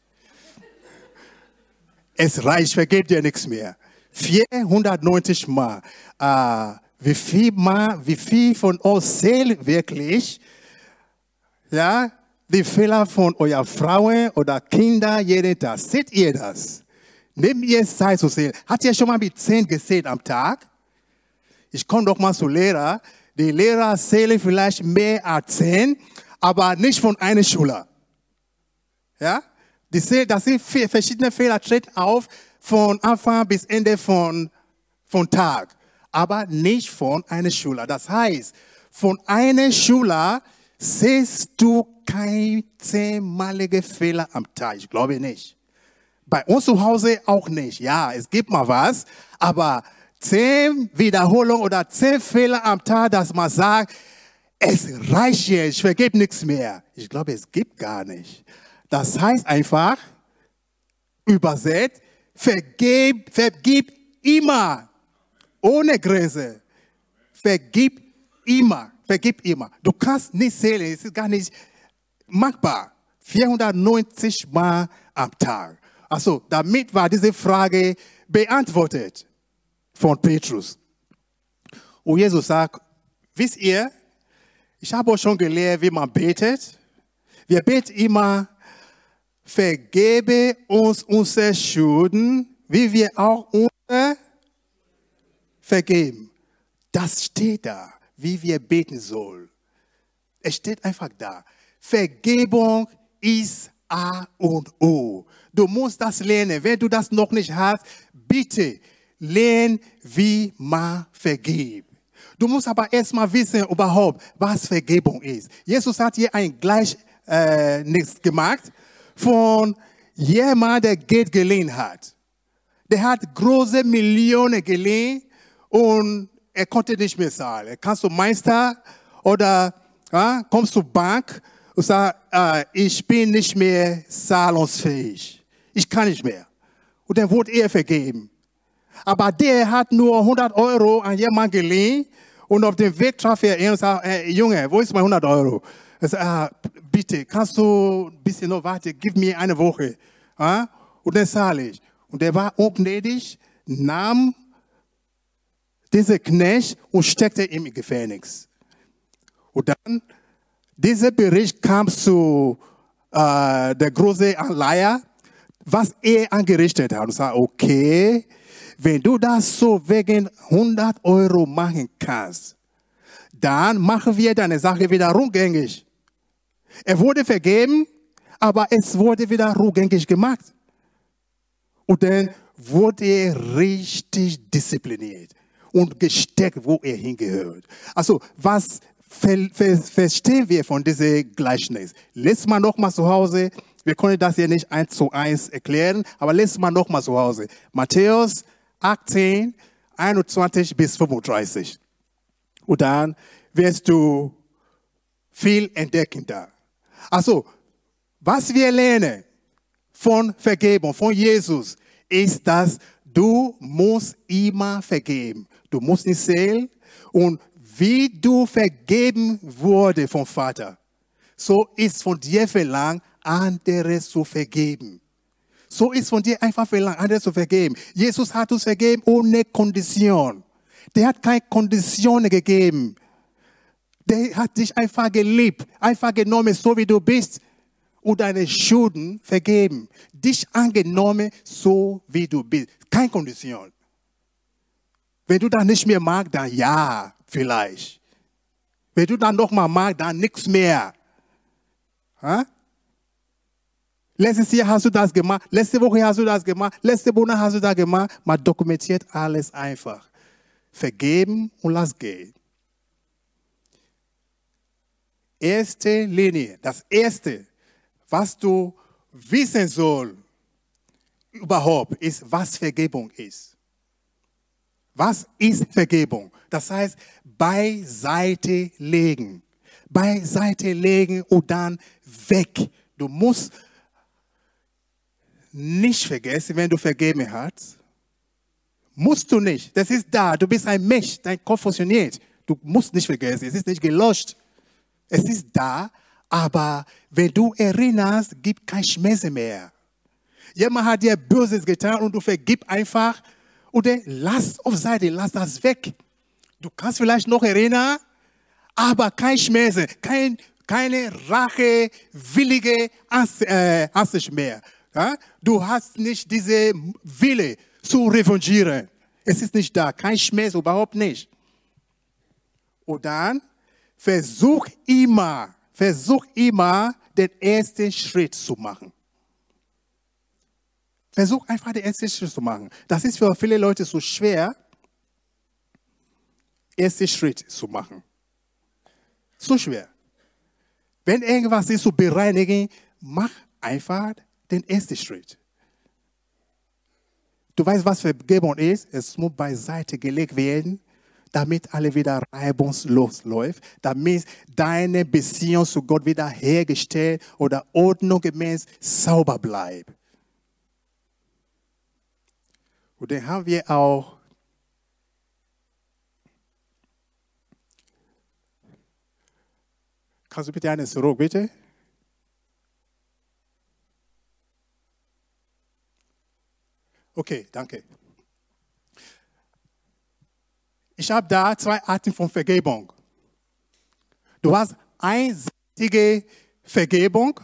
Es reicht, vergebt dir nichts mehr. 490 Mal. Äh, wie viel Mal, wie viel von uns zählt wirklich, ja, die Fehler von eurer Frauen oder Kinder jeden Tag? Seht ihr das? Nehmt ihr Zeit zu sehen. Hat ihr schon mal mit 10 gesehen am Tag? Ich komme doch mal zu Lehrer. Die Lehrer zählen vielleicht mehr als 10, aber nicht von einer Schule. Ja? Das sind verschiedene Fehler treten auf von Anfang bis Ende von, von Tag, aber nicht von einer Schule. Das heißt, von einer Schule siehst du kein zehnmalige Fehler am Tag. Ich glaube nicht. Bei uns zu Hause auch nicht. Ja, es gibt mal was, aber zehn Wiederholungen oder zehn Fehler am Tag, dass man sagt, es reicht jetzt, ich vergebe nichts mehr. Ich glaube, es gibt gar nicht. Das heißt einfach, übersetzt, vergib, vergib immer, ohne Grenze. Vergib immer, vergib immer. Du kannst nicht zählen, es ist gar nicht machbar. 490 Mal am Tag. Also, damit war diese Frage beantwortet von Petrus. Und Jesus sagt, wisst ihr, ich habe euch schon gelehrt, wie man betet. Wir beten immer, vergebe uns unsere Schulden, wie wir auch unsere vergeben. Das steht da, wie wir beten sollen. Es steht einfach da. Vergebung ist A und O. Du musst das lernen. Wenn du das noch nicht hast, bitte lern, wie man vergibt. Du musst aber erstmal wissen überhaupt, was Vergebung ist. Jesus hat hier ein Gleich äh, gemacht von jemand, der Geld geliehen hat. Der hat große Millionen geliehen und er konnte nicht mehr zahlen. Kannst du Meister oder ja, kommst du Bank und sagst, äh, ich bin nicht mehr zahlungsfähig. Ich kann nicht mehr. Und dann wurde er vergeben. Aber der hat nur 100 Euro an jemanden geliehen und auf dem Weg traf er ihn und sagte, hey, Junge, wo ist mein 100 Euro? Er sagt, ah, bitte, kannst du ein bisschen noch warten, gib mir eine Woche. Und dann zahle ich. Und er war ungnädig, nahm diese Knecht und steckte ihn im Gefängnis. Und dann, dieser Bericht kam zu äh, der großen Anleiher, was er angerichtet hat. Und sagte, okay, wenn du das so wegen 100 Euro machen kannst, dann machen wir deine Sache wieder rückgängig. Er wurde vergeben, aber es wurde wieder rückgängig gemacht. Und dann wurde er richtig diszipliniert und gesteckt, wo er hingehört. Also, was ver ver verstehen wir von diesem Gleichnis? Lest mal nochmal zu Hause. Wir können das hier nicht eins zu eins erklären, aber lest mal nochmal zu Hause. Matthäus 18, 21 bis 35. Und dann wirst du viel entdecken da. Also, was wir lernen von Vergebung, von Jesus, ist, dass du musst immer vergeben. Du musst nicht zählen. Und wie du vergeben wurde vom Vater, so ist von dir verlangt, andere zu vergeben. So ist von dir einfach verlangt, andere zu vergeben. Jesus hat uns vergeben ohne Kondition. Der hat keine Konditionen gegeben. Der hat dich einfach geliebt, einfach genommen, so wie du bist und deine Schulden vergeben. Dich angenommen, so wie du bist. Keine Kondition. Wenn du das nicht mehr magst, dann ja, vielleicht. Wenn du dann noch mal magst, dann nichts mehr. Ha? Letztes Jahr hast du das gemacht, letzte Woche hast du das gemacht, letzte Monat hast du das gemacht. Man dokumentiert alles einfach. Vergeben und lass gehen erste Linie, das erste, was du wissen soll überhaupt, ist, was Vergebung ist. Was ist Vergebung? Das heißt, beiseite legen. Beiseite legen und dann weg. Du musst nicht vergessen, wenn du vergeben hast. Musst du nicht. Das ist da. Du bist ein Mensch. Dein Kopf funktioniert. Du musst nicht vergessen. Es ist nicht gelöscht. Es ist da, Aber wenn du erinnerst, gibt kein Schmerz mehr. Jemand hat dir Böses getan und du vergib einfach oder lass auf Seite, lass das weg. Du kannst vielleicht noch erinnern, aber kein Schmerz, kein, keine Rache, willige äh, Ansicht mehr. Du hast nicht diese Wille zu revanchieren. Es ist nicht da, kein Schmerz, überhaupt nicht. Und dann versuch immer, versuch immer, den ersten Schritt zu machen. Versuch einfach den ersten Schritt zu machen. Das ist für viele Leute so schwer, ersten Schritt zu machen. So schwer. Wenn irgendwas ist zu bereinigen, mach einfach den ersten Schritt. Du weißt, was Vergebung ist? Es muss beiseite gelegt werden, damit alle wieder reibungslos läuft, damit deine Beziehung zu Gott wieder hergestellt oder ordnungsgemäß sauber bleibt. Und dann haben wir auch Kannst du bitte eine zurück, bitte? Okay, danke. Ich habe da zwei Arten von Vergebung. Du hast einseitige Vergebung,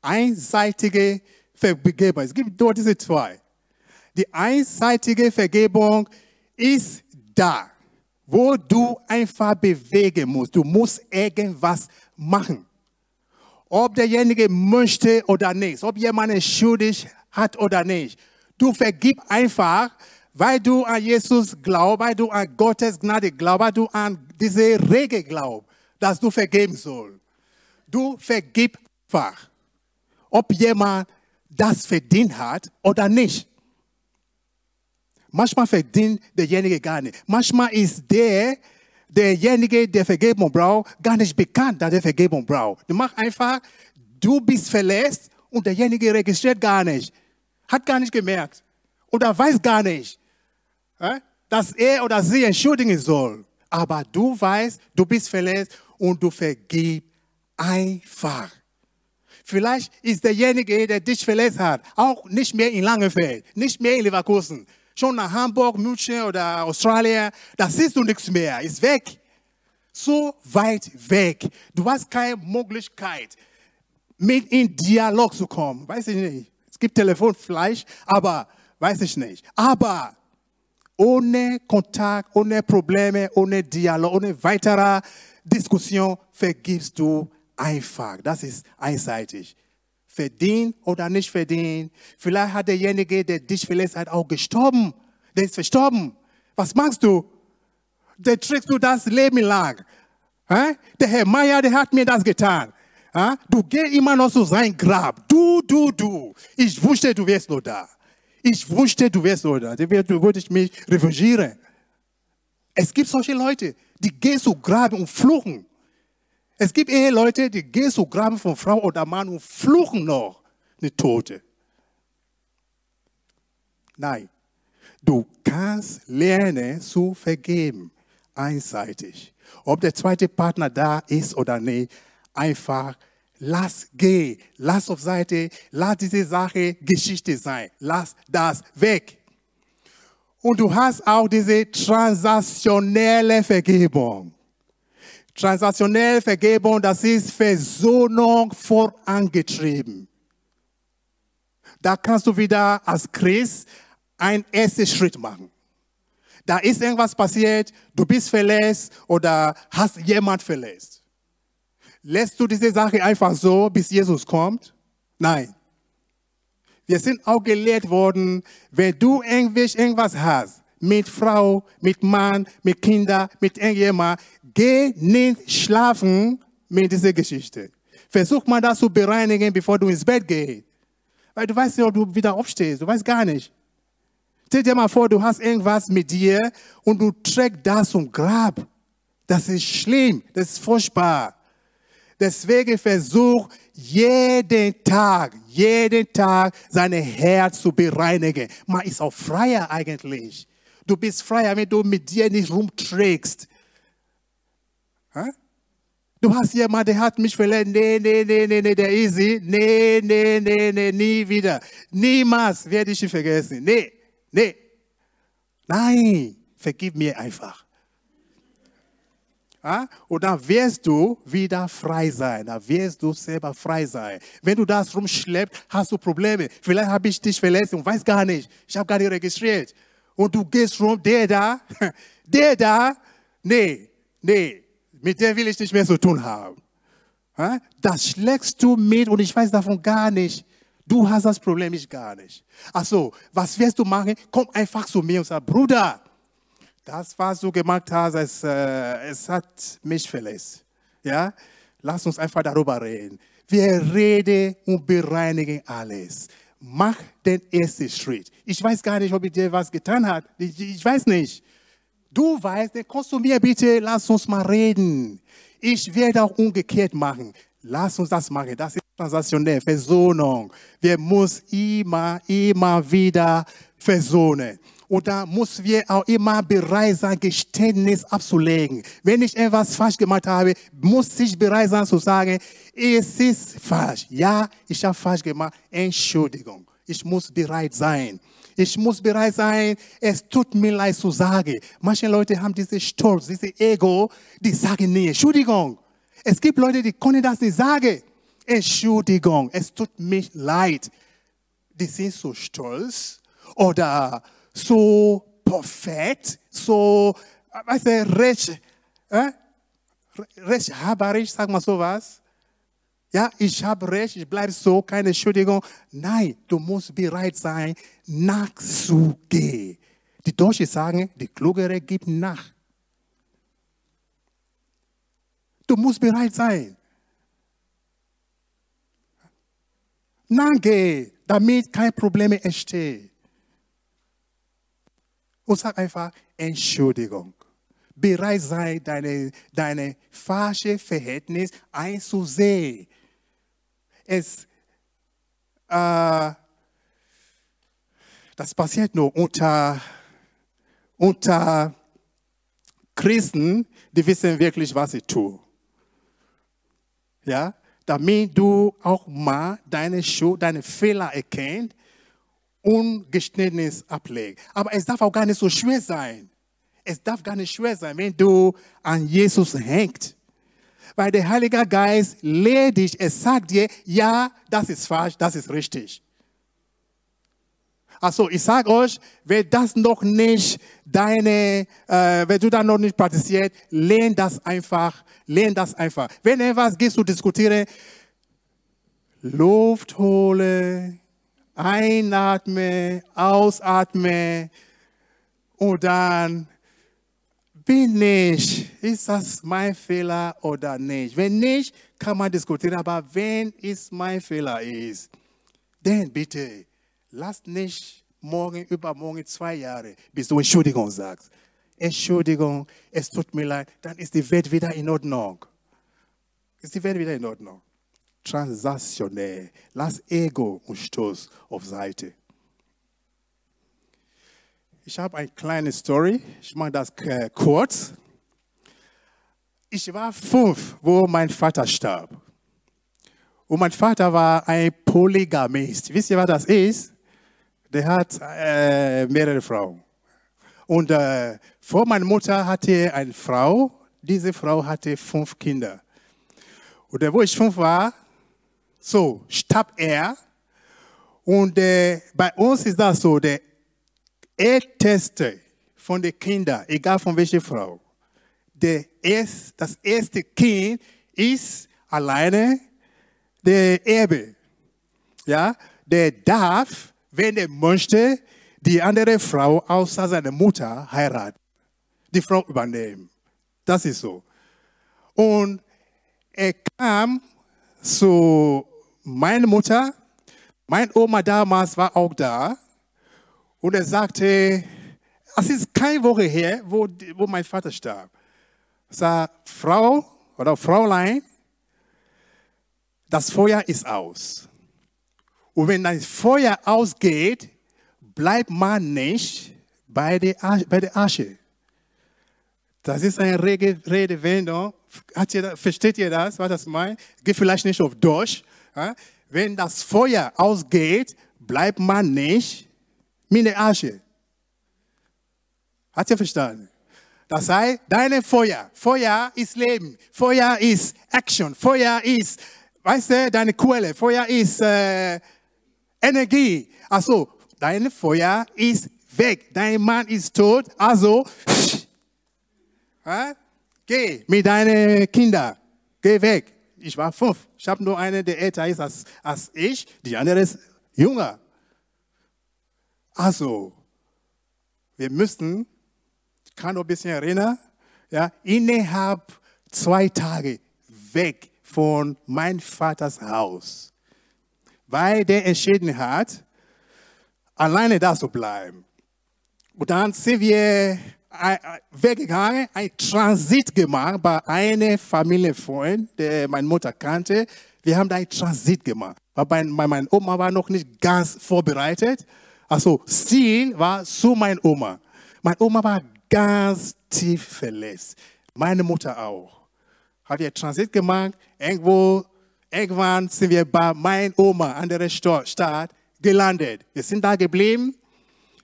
einseitige Vergebung. Es gibt nur diese zwei. Die einseitige Vergebung ist da, wo du einfach bewegen musst. Du musst irgendwas machen. Ob derjenige möchte oder nicht, ob jemand schuldig hat oder nicht. Du vergib einfach, weil du an Jesus glaubst, weil du an Gottes Gnade glaubst, weil du an diese Regel glaubst, dass du vergeben sollst. Du vergib einfach, ob jemand das verdient hat oder nicht. Manchmal verdient derjenige gar nicht. Manchmal ist der, derjenige, der Vergebung braucht, gar nicht bekannt, dass er Vergebung braucht. Du machst einfach, du bist verletzt und derjenige registriert gar nicht. Hat gar nicht gemerkt. Oder weiß gar nicht, dass er oder sie entschuldigen soll. Aber du weißt, du bist verletzt und du vergibst einfach. Vielleicht ist derjenige, der dich verletzt hat, auch nicht mehr in Langefeld, nicht mehr in Leverkusen, schon nach Hamburg, München oder Australien, da siehst du nichts mehr, ist weg. So weit weg. Du hast keine Möglichkeit, mit in Dialog zu kommen. Weiß ich nicht. Es gibt Telefonfleisch, aber weiß ich nicht. Aber ohne Kontakt, ohne Probleme, ohne Dialog, ohne weitere Diskussion vergibst du einfach. Das ist einseitig verdient oder nicht verdient. Vielleicht hat derjenige, der dich verletzt hat, auch gestorben. Der ist verstorben. Was machst du? Der trägst du das Leben lang. Der Herr Meier, der hat mir das getan. Du gehst immer noch zu sein Grab. Du, du, du. Ich wusste, du wärst noch da. Ich wusste, du wärst noch da. Da würde ich mich revanchieren. Es gibt solche Leute, die gehen zu Grab und fluchen. Es gibt Eheleute, die gehen zu Graben von Frau oder Mann und fluchen noch eine Tote. Nein, du kannst lernen zu vergeben, einseitig. Ob der zweite Partner da ist oder nicht, einfach lass gehen, lass auf Seite, lass diese Sache Geschichte sein, lass das weg. Und du hast auch diese transaktionelle Vergebung. Transaktionelle Vergebung, das ist Versöhnung vorangetrieben. Da kannst du wieder als Christ einen ersten Schritt machen. Da ist irgendwas passiert, du bist verletzt oder hast jemand verletzt. Lässt du diese Sache einfach so, bis Jesus kommt? Nein. Wir sind auch gelehrt worden, wenn du irgendwas hast, mit Frau, mit Mann, mit Kinder, mit irgendjemand, geh nicht schlafen mit dieser Geschichte. Versuch mal das zu bereinigen, bevor du ins Bett gehst. Weil du weißt nicht, ob du wieder aufstehst. Du weißt gar nicht. Stell dir mal vor, du hast irgendwas mit dir und du trägst das zum Grab. Das ist schlimm. Das ist furchtbar. Deswegen versuch jeden Tag, jeden Tag sein Herz zu bereinigen. Man ist auch freier eigentlich. Du bist freier, wenn du mit dir nicht rumträgst. Du hast jemanden, der hat mich verletzt. Nee, nee, nee, nee, nee, der Easy. Nee, nee, nee, nee, nie wieder. Niemals werde ich ihn vergessen. Nee, nee. Nein, vergib mir einfach. Und dann wirst du wieder frei sein. Da wirst du selber frei sein. Wenn du das rumschleppst, hast du Probleme. Vielleicht habe ich dich verletzt und weiß gar nicht. Ich habe gar nicht registriert. Und du gehst rum, der da, der da, nee, nee, mit der will ich nicht mehr zu tun haben. Das schlägst du mit und ich weiß davon gar nicht. Du hast das Problem, ich gar nicht. Also, was wirst du machen? Komm einfach zu mir und sag, Bruder, das, was du gemacht hast, es, äh, es hat mich verletzt. Ja? Lass uns einfach darüber reden. Wir reden und bereinigen alles mach den ersten Schritt. Ich weiß gar nicht, ob ich dir was getan hat. Ich, ich weiß nicht. Du weißt, dann kannst du mir bitte, lass uns mal reden. Ich werde auch umgekehrt machen. Lass uns das machen. Das ist transaktionell, Versöhnung. Wir müssen immer, immer wieder versohnen. Da müssen wir auch immer bereit sein, Geständnis abzulegen. Wenn ich etwas falsch gemacht habe, muss ich bereit sein zu sagen, es ist falsch. Ja, ich habe falsch gemacht. Entschuldigung. Ich muss bereit sein. Ich muss bereit sein, es tut mir leid zu sagen. Manche Leute haben diese Stolz, diese Ego, die sagen nie, Entschuldigung. Es gibt Leute, die können das nicht sagen. Entschuldigung, es tut mir leid. Die sind so stolz oder so perfekt, so, weißt du, recht, äh, rechthaberisch, sag mal sowas. Ja, ich habe recht, ich bleibe so, keine Entschuldigung. Nein, du musst bereit sein, nachzugehen. Die Deutschen sagen, die Klugere gibt nach. Du musst bereit sein. Nachgehen, damit keine Probleme entstehen und sag einfach Entschuldigung. Bereit sein, deine, deine falsche Verhältnis einzusehen. Es, äh, das passiert nur unter, unter Christen, die wissen wirklich, was sie tun. Ja, damit du auch mal deine Schuld, deine Fehler erkennst Ungeständnis ablegen. Aber es darf auch gar nicht so schwer sein. Es darf gar nicht schwer sein, wenn du an Jesus hängst. Weil der Heilige Geist lehrt dich, er sagt dir, ja, das ist falsch, das ist richtig. Also ich sage euch, wenn das noch nicht deine, äh, wenn du das noch nicht praktizierst, lehn das einfach, lehn das einfach. Wenn etwas geht zu diskutieren, Luft hole, Einatme, ausatme und dann bin ich, ist das mein Fehler oder nicht? Wenn nicht, kann man diskutieren, aber wenn es mein Fehler ist, dann bitte, lass nicht morgen, übermorgen, zwei Jahre, bis du Entschuldigung sagst. Entschuldigung, es tut mir leid, dann ist die Welt wieder in Ordnung. Ist die Welt wieder in Ordnung transaktionell. Lass Ego und Stoß auf Seite. Ich habe eine kleine Story. Ich mache das äh, kurz. Ich war fünf, wo mein Vater starb. Und mein Vater war ein Polygamist. Wisst ihr, was das ist? Der hat äh, mehrere Frauen. Und äh, vor meiner Mutter hatte eine Frau. Diese Frau hatte fünf Kinder. Und wo ich fünf war, so starb er. Und äh, bei uns ist das so, der älteste von den Kindern, egal von welcher Frau, der erst, das erste Kind ist alleine der Erbe. Ja, der darf, wenn er möchte, die andere Frau außer seiner Mutter heiraten. Die Frau übernehmen. Das ist so. Und er kam zu meine Mutter, meine Oma damals war auch da und er sagte, es ist keine Woche her, wo, wo mein Vater starb. Sagt, Frau oder Fräulein, das Feuer ist aus. Und wenn das Feuer ausgeht, bleibt man nicht bei der Asche. Das ist eine Redewendung ihr, versteht ihr das, was das meint? Geht vielleicht nicht auf Deutsch. Wenn das Feuer ausgeht, bleibt man nicht mit der Asche. Hat ihr verstanden? Das heißt, deine Feuer, Feuer ist Leben, Feuer ist Action, Feuer ist, weißt du, deine Quelle, Feuer ist äh, Energie. Also, deine Feuer ist weg, dein Mann ist tot, also, äh, geh mit deinen Kindern, geh weg. Ich war fünf, ich habe nur eine, der älter ist als, als ich, die andere ist jünger. Also, wir müssten kann noch ein bisschen erinnern, ja, innerhalb zwei Tage weg von meinem Vaters Haus, weil der entschieden hat, alleine da zu bleiben. Und dann sind wir weggegangen, ein Transit gemacht bei einem Familienfreund, der meine Mutter kannte. Wir haben da ein Transit gemacht. Weil meine Oma war noch nicht ganz vorbereitet. Also Ziel war zu meiner Oma. Meine Oma war ganz tief verletzt. Meine Mutter auch. Haben wir Transit gemacht. Irgendwo, irgendwann sind wir bei meiner Oma an der Stadt gelandet. Wir sind da geblieben,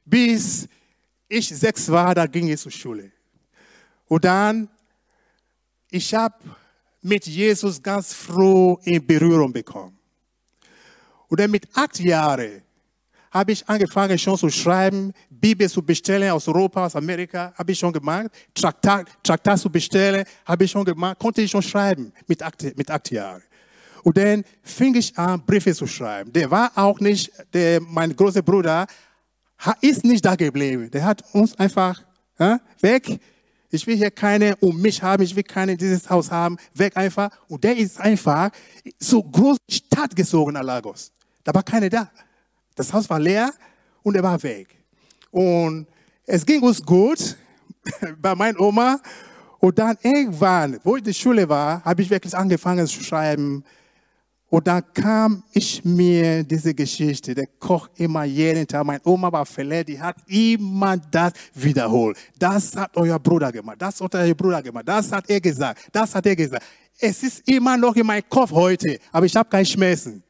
bis ich sechs war, da ging ich zur Schule. Und dann, ich habe mit Jesus ganz froh in Berührung bekommen. Und dann mit acht Jahren habe ich angefangen schon zu schreiben, Bibel zu bestellen aus Europa, aus Amerika, habe ich schon gemacht. Traktat, Traktat zu bestellen, habe ich schon gemacht. Konnte ich schon schreiben mit acht, mit acht Jahren. Und dann fing ich an, Briefe zu schreiben. Der war auch nicht, der, mein großer Bruder ist nicht da geblieben. Der hat uns einfach ja, weg. Ich will hier keine um mich haben, ich will keine in dieses Haus haben, weg einfach. Und der ist einfach so groß Stadt gezogen Lagos. Da war keiner da. Das Haus war leer und er war weg. Und es ging uns gut bei meiner Oma. Und dann irgendwann, wo ich in der Schule war, habe ich wirklich angefangen zu schreiben. Und dann kam ich mir diese Geschichte, der Koch immer jeden Tag, meine Oma war verletzt, die hat immer das wiederholt. Das hat euer Bruder gemacht, das hat euer Bruder gemacht, das hat er gesagt, das hat er gesagt. Es ist immer noch in meinem Kopf heute, aber ich habe kein Schmerzen.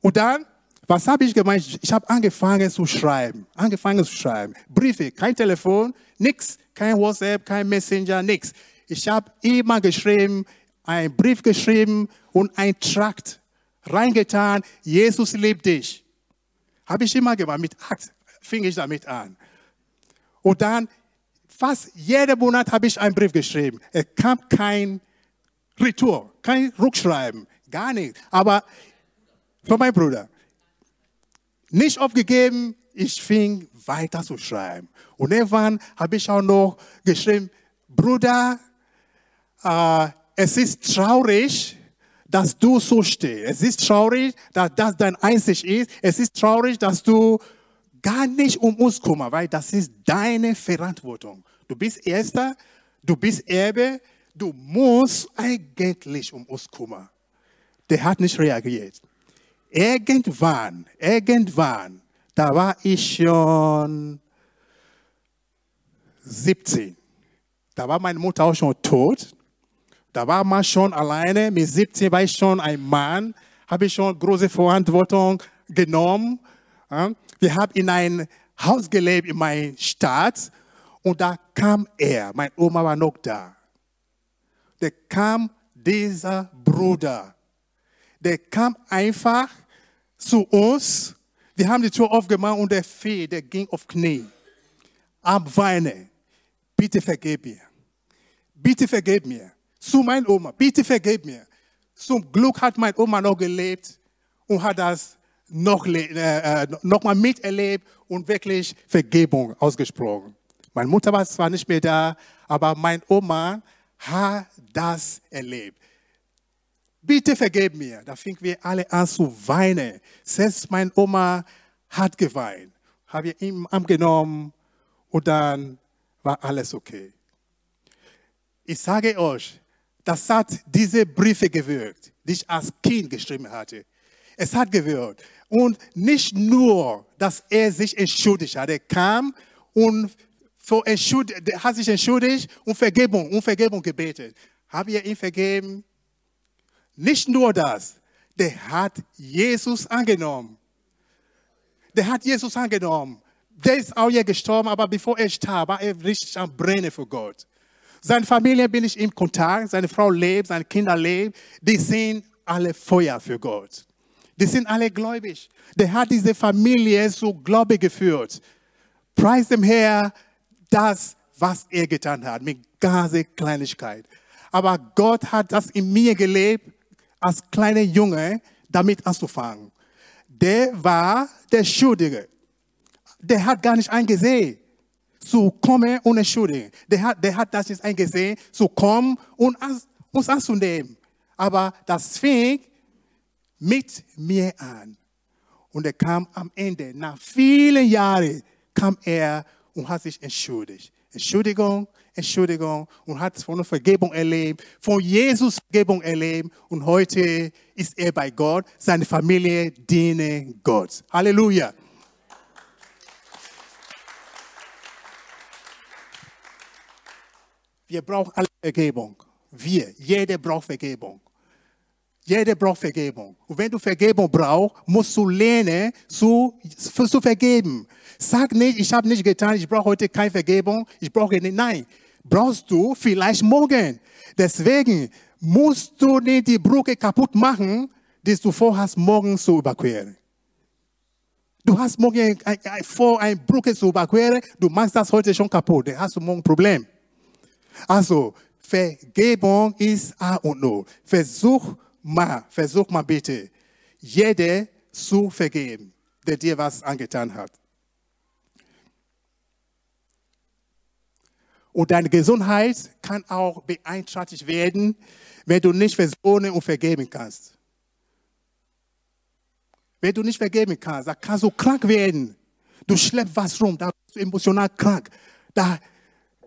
Und dann was habe ich gemeint? Ich habe angefangen zu schreiben. Angefangen zu schreiben. Briefe, kein Telefon, nichts, kein WhatsApp, kein Messenger, nichts. Ich habe immer geschrieben, einen Brief geschrieben und ein Trakt reingetan. Jesus liebt dich. Habe ich immer gemacht. Mit acht fing ich damit an. Und dann, fast jeden Monat habe ich einen Brief geschrieben. Es kam kein Retour, kein Rückschreiben, gar nichts. Aber von meinem Bruder nicht aufgegeben, ich fing weiter zu schreiben. Und irgendwann habe ich auch noch geschrieben, Bruder, äh, es ist traurig, dass du so stehst. Es ist traurig, dass das dein Einzig ist. Es ist traurig, dass du gar nicht um uns kümmerst, weil das ist deine Verantwortung. Du bist Erster, du bist Erbe, du musst eigentlich um uns kümmern. Der hat nicht reagiert. Irgendwann, irgendwann, da war ich schon 17. Da war meine Mutter auch schon tot. Da war man schon alleine. Mit 17 war ich schon ein Mann. Habe ich schon große Verantwortung genommen. Wir haben in ein Haus gelebt in meiner Stadt. Und da kam er. Meine Oma war noch da. Da kam dieser Bruder. Der kam einfach zu uns. Wir haben die Tür aufgemacht und der Fee, der ging auf Knie. Am Weinen. Bitte vergib mir. Bitte vergib mir. Zu meiner Oma. Bitte vergib mir. Zum Glück hat meine Oma noch gelebt und hat das noch, äh, noch mal miterlebt und wirklich Vergebung ausgesprochen. Meine Mutter war zwar nicht mehr da, aber meine Oma hat das erlebt. Bitte vergib mir. Da fingen wir alle an zu weinen. Selbst meine Oma hat geweint. Habe ich ihm angenommen und dann war alles okay. Ich sage euch, das hat diese Briefe gewirkt, die ich als Kind geschrieben hatte. Es hat gewirkt. Und nicht nur, dass er sich entschuldigt hat. Er kam und hat sich entschuldigt und Vergebung, um Vergebung gebetet Habt ihr ihn vergeben? Nicht nur das, der hat Jesus angenommen. Der hat Jesus angenommen. Der ist auch hier gestorben, aber bevor er starb, war er richtig am Brennen für Gott. Seine Familie bin ich im Kontakt, seine Frau lebt, seine Kinder leben. Die sind alle Feuer für Gott. Die sind alle gläubig. Der hat diese Familie zu Glaube geführt. Preis dem Herr das, was er getan hat, mit ganzer Kleinigkeit. Aber Gott hat das in mir gelebt, als kleiner Junge, damit anzufangen. Der war der Schuldige. Der hat gar nicht eingesehen, zu kommen und entschuldigen. Der hat, der hat das nicht eingesehen, zu kommen und uns anzunehmen. Aber das fing mit mir an. Und er kam am Ende, nach vielen Jahren, kam er und hat sich entschuldigt. Entschuldigung, Entschuldigung und hat von Vergebung erlebt, von Jesus Vergebung erlebt und heute ist er bei Gott, seine Familie diene Gott. Halleluja. Wir brauchen alle Vergebung. Wir, jeder braucht Vergebung. Jeder braucht Vergebung. Und wenn du Vergebung brauchst, musst du lernen, zu, zu vergeben. Sag nicht, ich habe nicht getan, ich brauche heute keine Vergebung, ich brauche nicht. Nein, brauchst du vielleicht morgen. Deswegen musst du nicht die Brücke kaputt machen, die du vorhast, morgen zu überqueren. Du hast morgen vor, eine Brücke zu überqueren, du machst das heute schon kaputt, dann hast du morgen ein Problem. Also, Vergebung ist A und O. Versuch mal, versuch mal bitte, jeder zu vergeben, der dir was angetan hat. Und deine Gesundheit kann auch beeinträchtigt werden, wenn du nicht versohnen und vergeben kannst. Wenn du nicht vergeben kannst, da kannst du krank werden. Du schleppst was rum, da bist du emotional krank. Da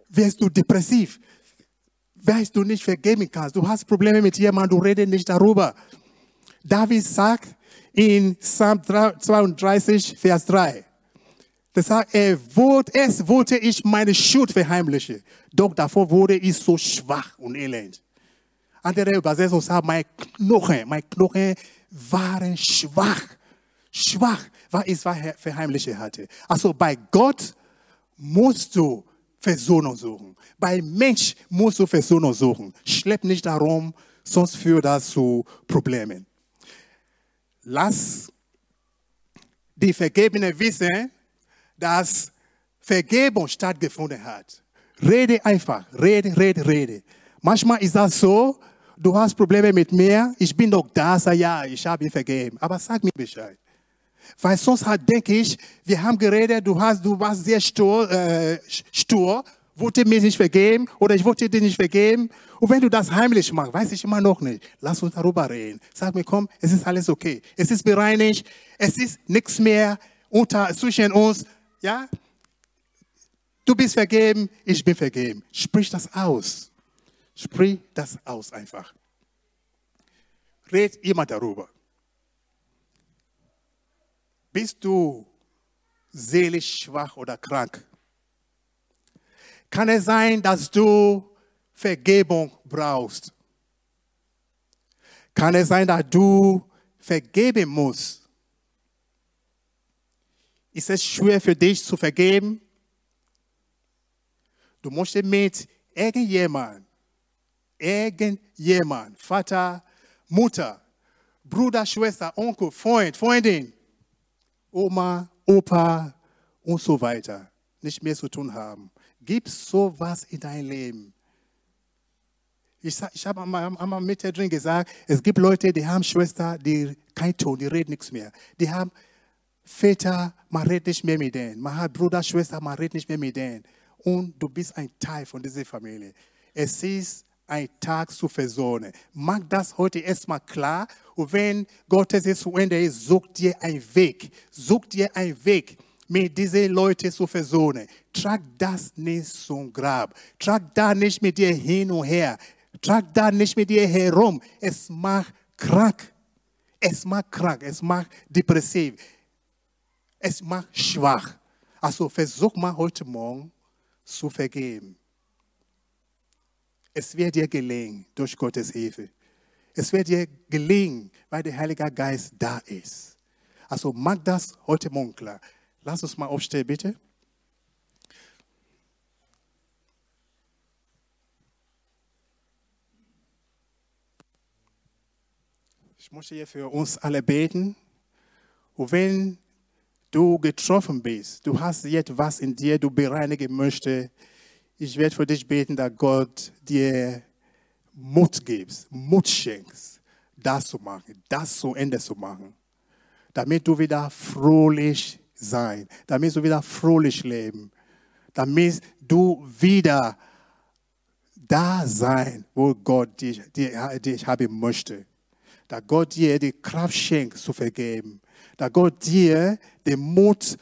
wirst du depressiv weißt du nicht vergeben kannst. Du hast Probleme mit jemandem, du redest nicht darüber. David sagt in Psalm 32, Vers 3, das sagt, er es wollte ich meine Schuld verheimlichen. Doch davor wurde ich so schwach und elend. Andere Übersetzungen sagen, meine Knochen, meine Knochen waren schwach. Schwach, weil ich es verheimlichen hatte. Also bei Gott musst du Versöhnung suchen. Bei Mensch musst du Versöhnung suchen. Schlepp nicht darum, sonst führt das zu Problemen. Lass die Vergebenen wissen, dass Vergebung stattgefunden hat. Rede einfach, rede, rede, rede. Manchmal ist das so, du hast Probleme mit mir, ich bin doch da, sag ja, ich habe ihn vergeben. Aber sag mir Bescheid. Weil sonst halt denke ich, wir haben geredet, du, hast, du warst sehr stur, äh, stur, wollte mir nicht vergeben oder ich wollte dir nicht vergeben. Und wenn du das heimlich machst, weiß ich immer noch nicht. Lass uns darüber reden. Sag mir, komm, es ist alles okay. Es ist bereinigt. Es ist nichts mehr unter, zwischen uns. Ja? Du bist vergeben, ich bin vergeben. Sprich das aus. Sprich das aus einfach. Red immer darüber. Bist du seelisch schwach oder krank? Kann es sein, dass du Vergebung brauchst? Kann es sein, dass du vergeben musst? Ist es schwer für dich zu vergeben? Du musst mit irgendjemand, irgendjemand, Vater, Mutter, Bruder, Schwester, Onkel, Freund, Freundin, Oma, Opa und so weiter nicht mehr zu tun haben. Gib sowas in dein Leben. Ich, ich habe einmal mit drin gesagt, es gibt Leute, die haben Schwester, die kein Ton, die reden nichts mehr. Die haben Väter, man redet nicht mehr mit denen. Man hat Bruder, Schwester, man redet nicht mehr mit denen. Und du bist ein Teil von dieser Familie. Es ist ein Tag zu versohnen. Mach das heute erstmal klar. Und wenn Gottes jetzt zu Ende ist, such dir einen Weg. Such dir einen Weg, mit diesen Leuten zu versohnen. Trag das nicht zum Grab. Trag da nicht mit dir hin und her. Trag da nicht mit dir herum. Es macht krank. Es macht krank. Es macht depressiv. Es macht schwach. Also versuch mal heute Morgen zu vergeben. Es wird dir gelingen durch Gottes Hilfe. Es wird dir gelingen, weil der Heilige Geist da ist. Also mach das heute Morgen klar. Lass uns mal aufstehen, bitte. Ich möchte hier für uns alle beten. Und wenn du getroffen bist, du hast jetzt was in dir, du bereinigen möchtest, ich werde für dich beten, dass Gott dir Mut gibt, Mut schenkt, das zu machen, das zu Ende zu machen, damit du wieder fröhlich sein, damit du wieder fröhlich leben, damit du wieder da sein, wo Gott dich, dich, dich haben möchte. Dass Gott dir die Kraft schenkt zu vergeben, dass Gott dir den Mut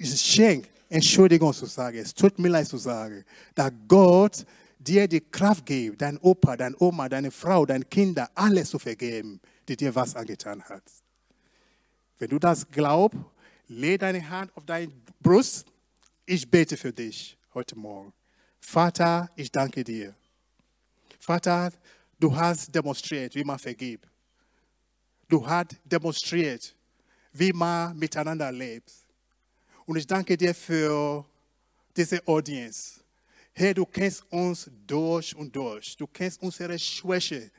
schenkt, Entschuldigung zu sagen, es tut mir leid zu sagen, dass Gott dir die Kraft gibt, dein Opa, deine Oma, deine Frau, deine Kinder, alles zu vergeben, die dir was angetan hat. Wenn du das glaubst, leg deine Hand auf deine Brust. Ich bete für dich heute Morgen. Vater, ich danke dir. Vater, du hast demonstriert, wie man vergibt. Du hast demonstriert, wie man miteinander lebt. Und ich danke dir für diese Audience. Herr, du kennst uns durch und durch. Du kennst unsere Schwäche.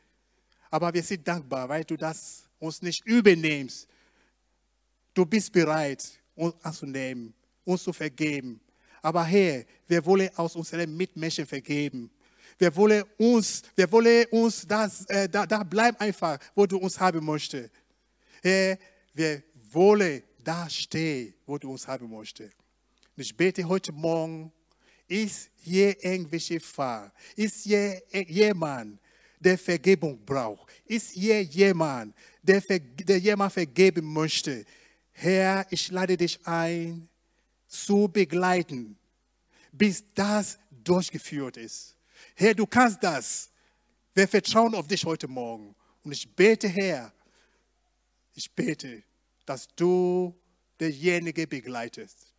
Aber wir sind dankbar, weil du das uns nicht übernimmst. Du bist bereit, uns anzunehmen, uns zu vergeben. Aber Herr, wir wollen aus unseren Mitmenschen vergeben. Wir wollen uns, wir wollen uns das, äh, da, da bleiben einfach, wo du uns haben möchtest. Herr, wir wollen da stehen, wo du uns haben möchtest. Ich bete heute Morgen, ist hier irgendwelche Fall? Ist hier jemand, der Vergebung braucht? Ist hier jemand, der, der jemand vergeben möchte? Herr, ich lade dich ein, zu begleiten, bis das durchgeführt ist. Herr, du kannst das. Wir vertrauen auf dich heute Morgen. Und ich bete, Herr, ich bete, dass du derjenige begleitest.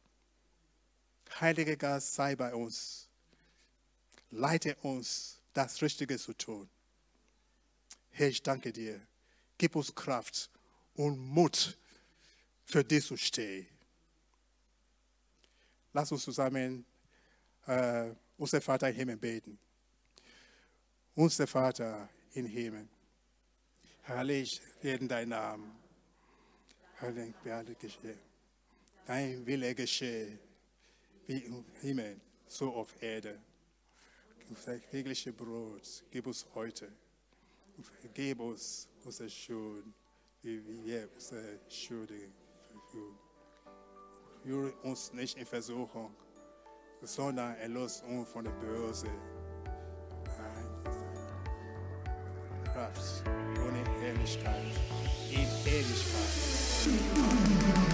Heiliger Geist, sei bei uns. Leite uns, das Richtige zu tun. Herr, ich danke dir. Gib uns Kraft und Mut, für dich zu stehen. Lass uns zusammen äh, unser Vater im Himmel beten. Unser Vater im Himmel, heilig werden dein Name. Heilig werde geschehe. Dein Wille geschehe, wie im Himmel, so auf Erde. Das tägliche Brot gib uns heute. Vergib uns unsere Schuld, wie wir unsere Schuldigen vergeben. Führe uns nicht in Versuchung, sondern erlöse uns von der Böse. Kraft ohne Herrlichkeit in Ewigkeit. Shoot.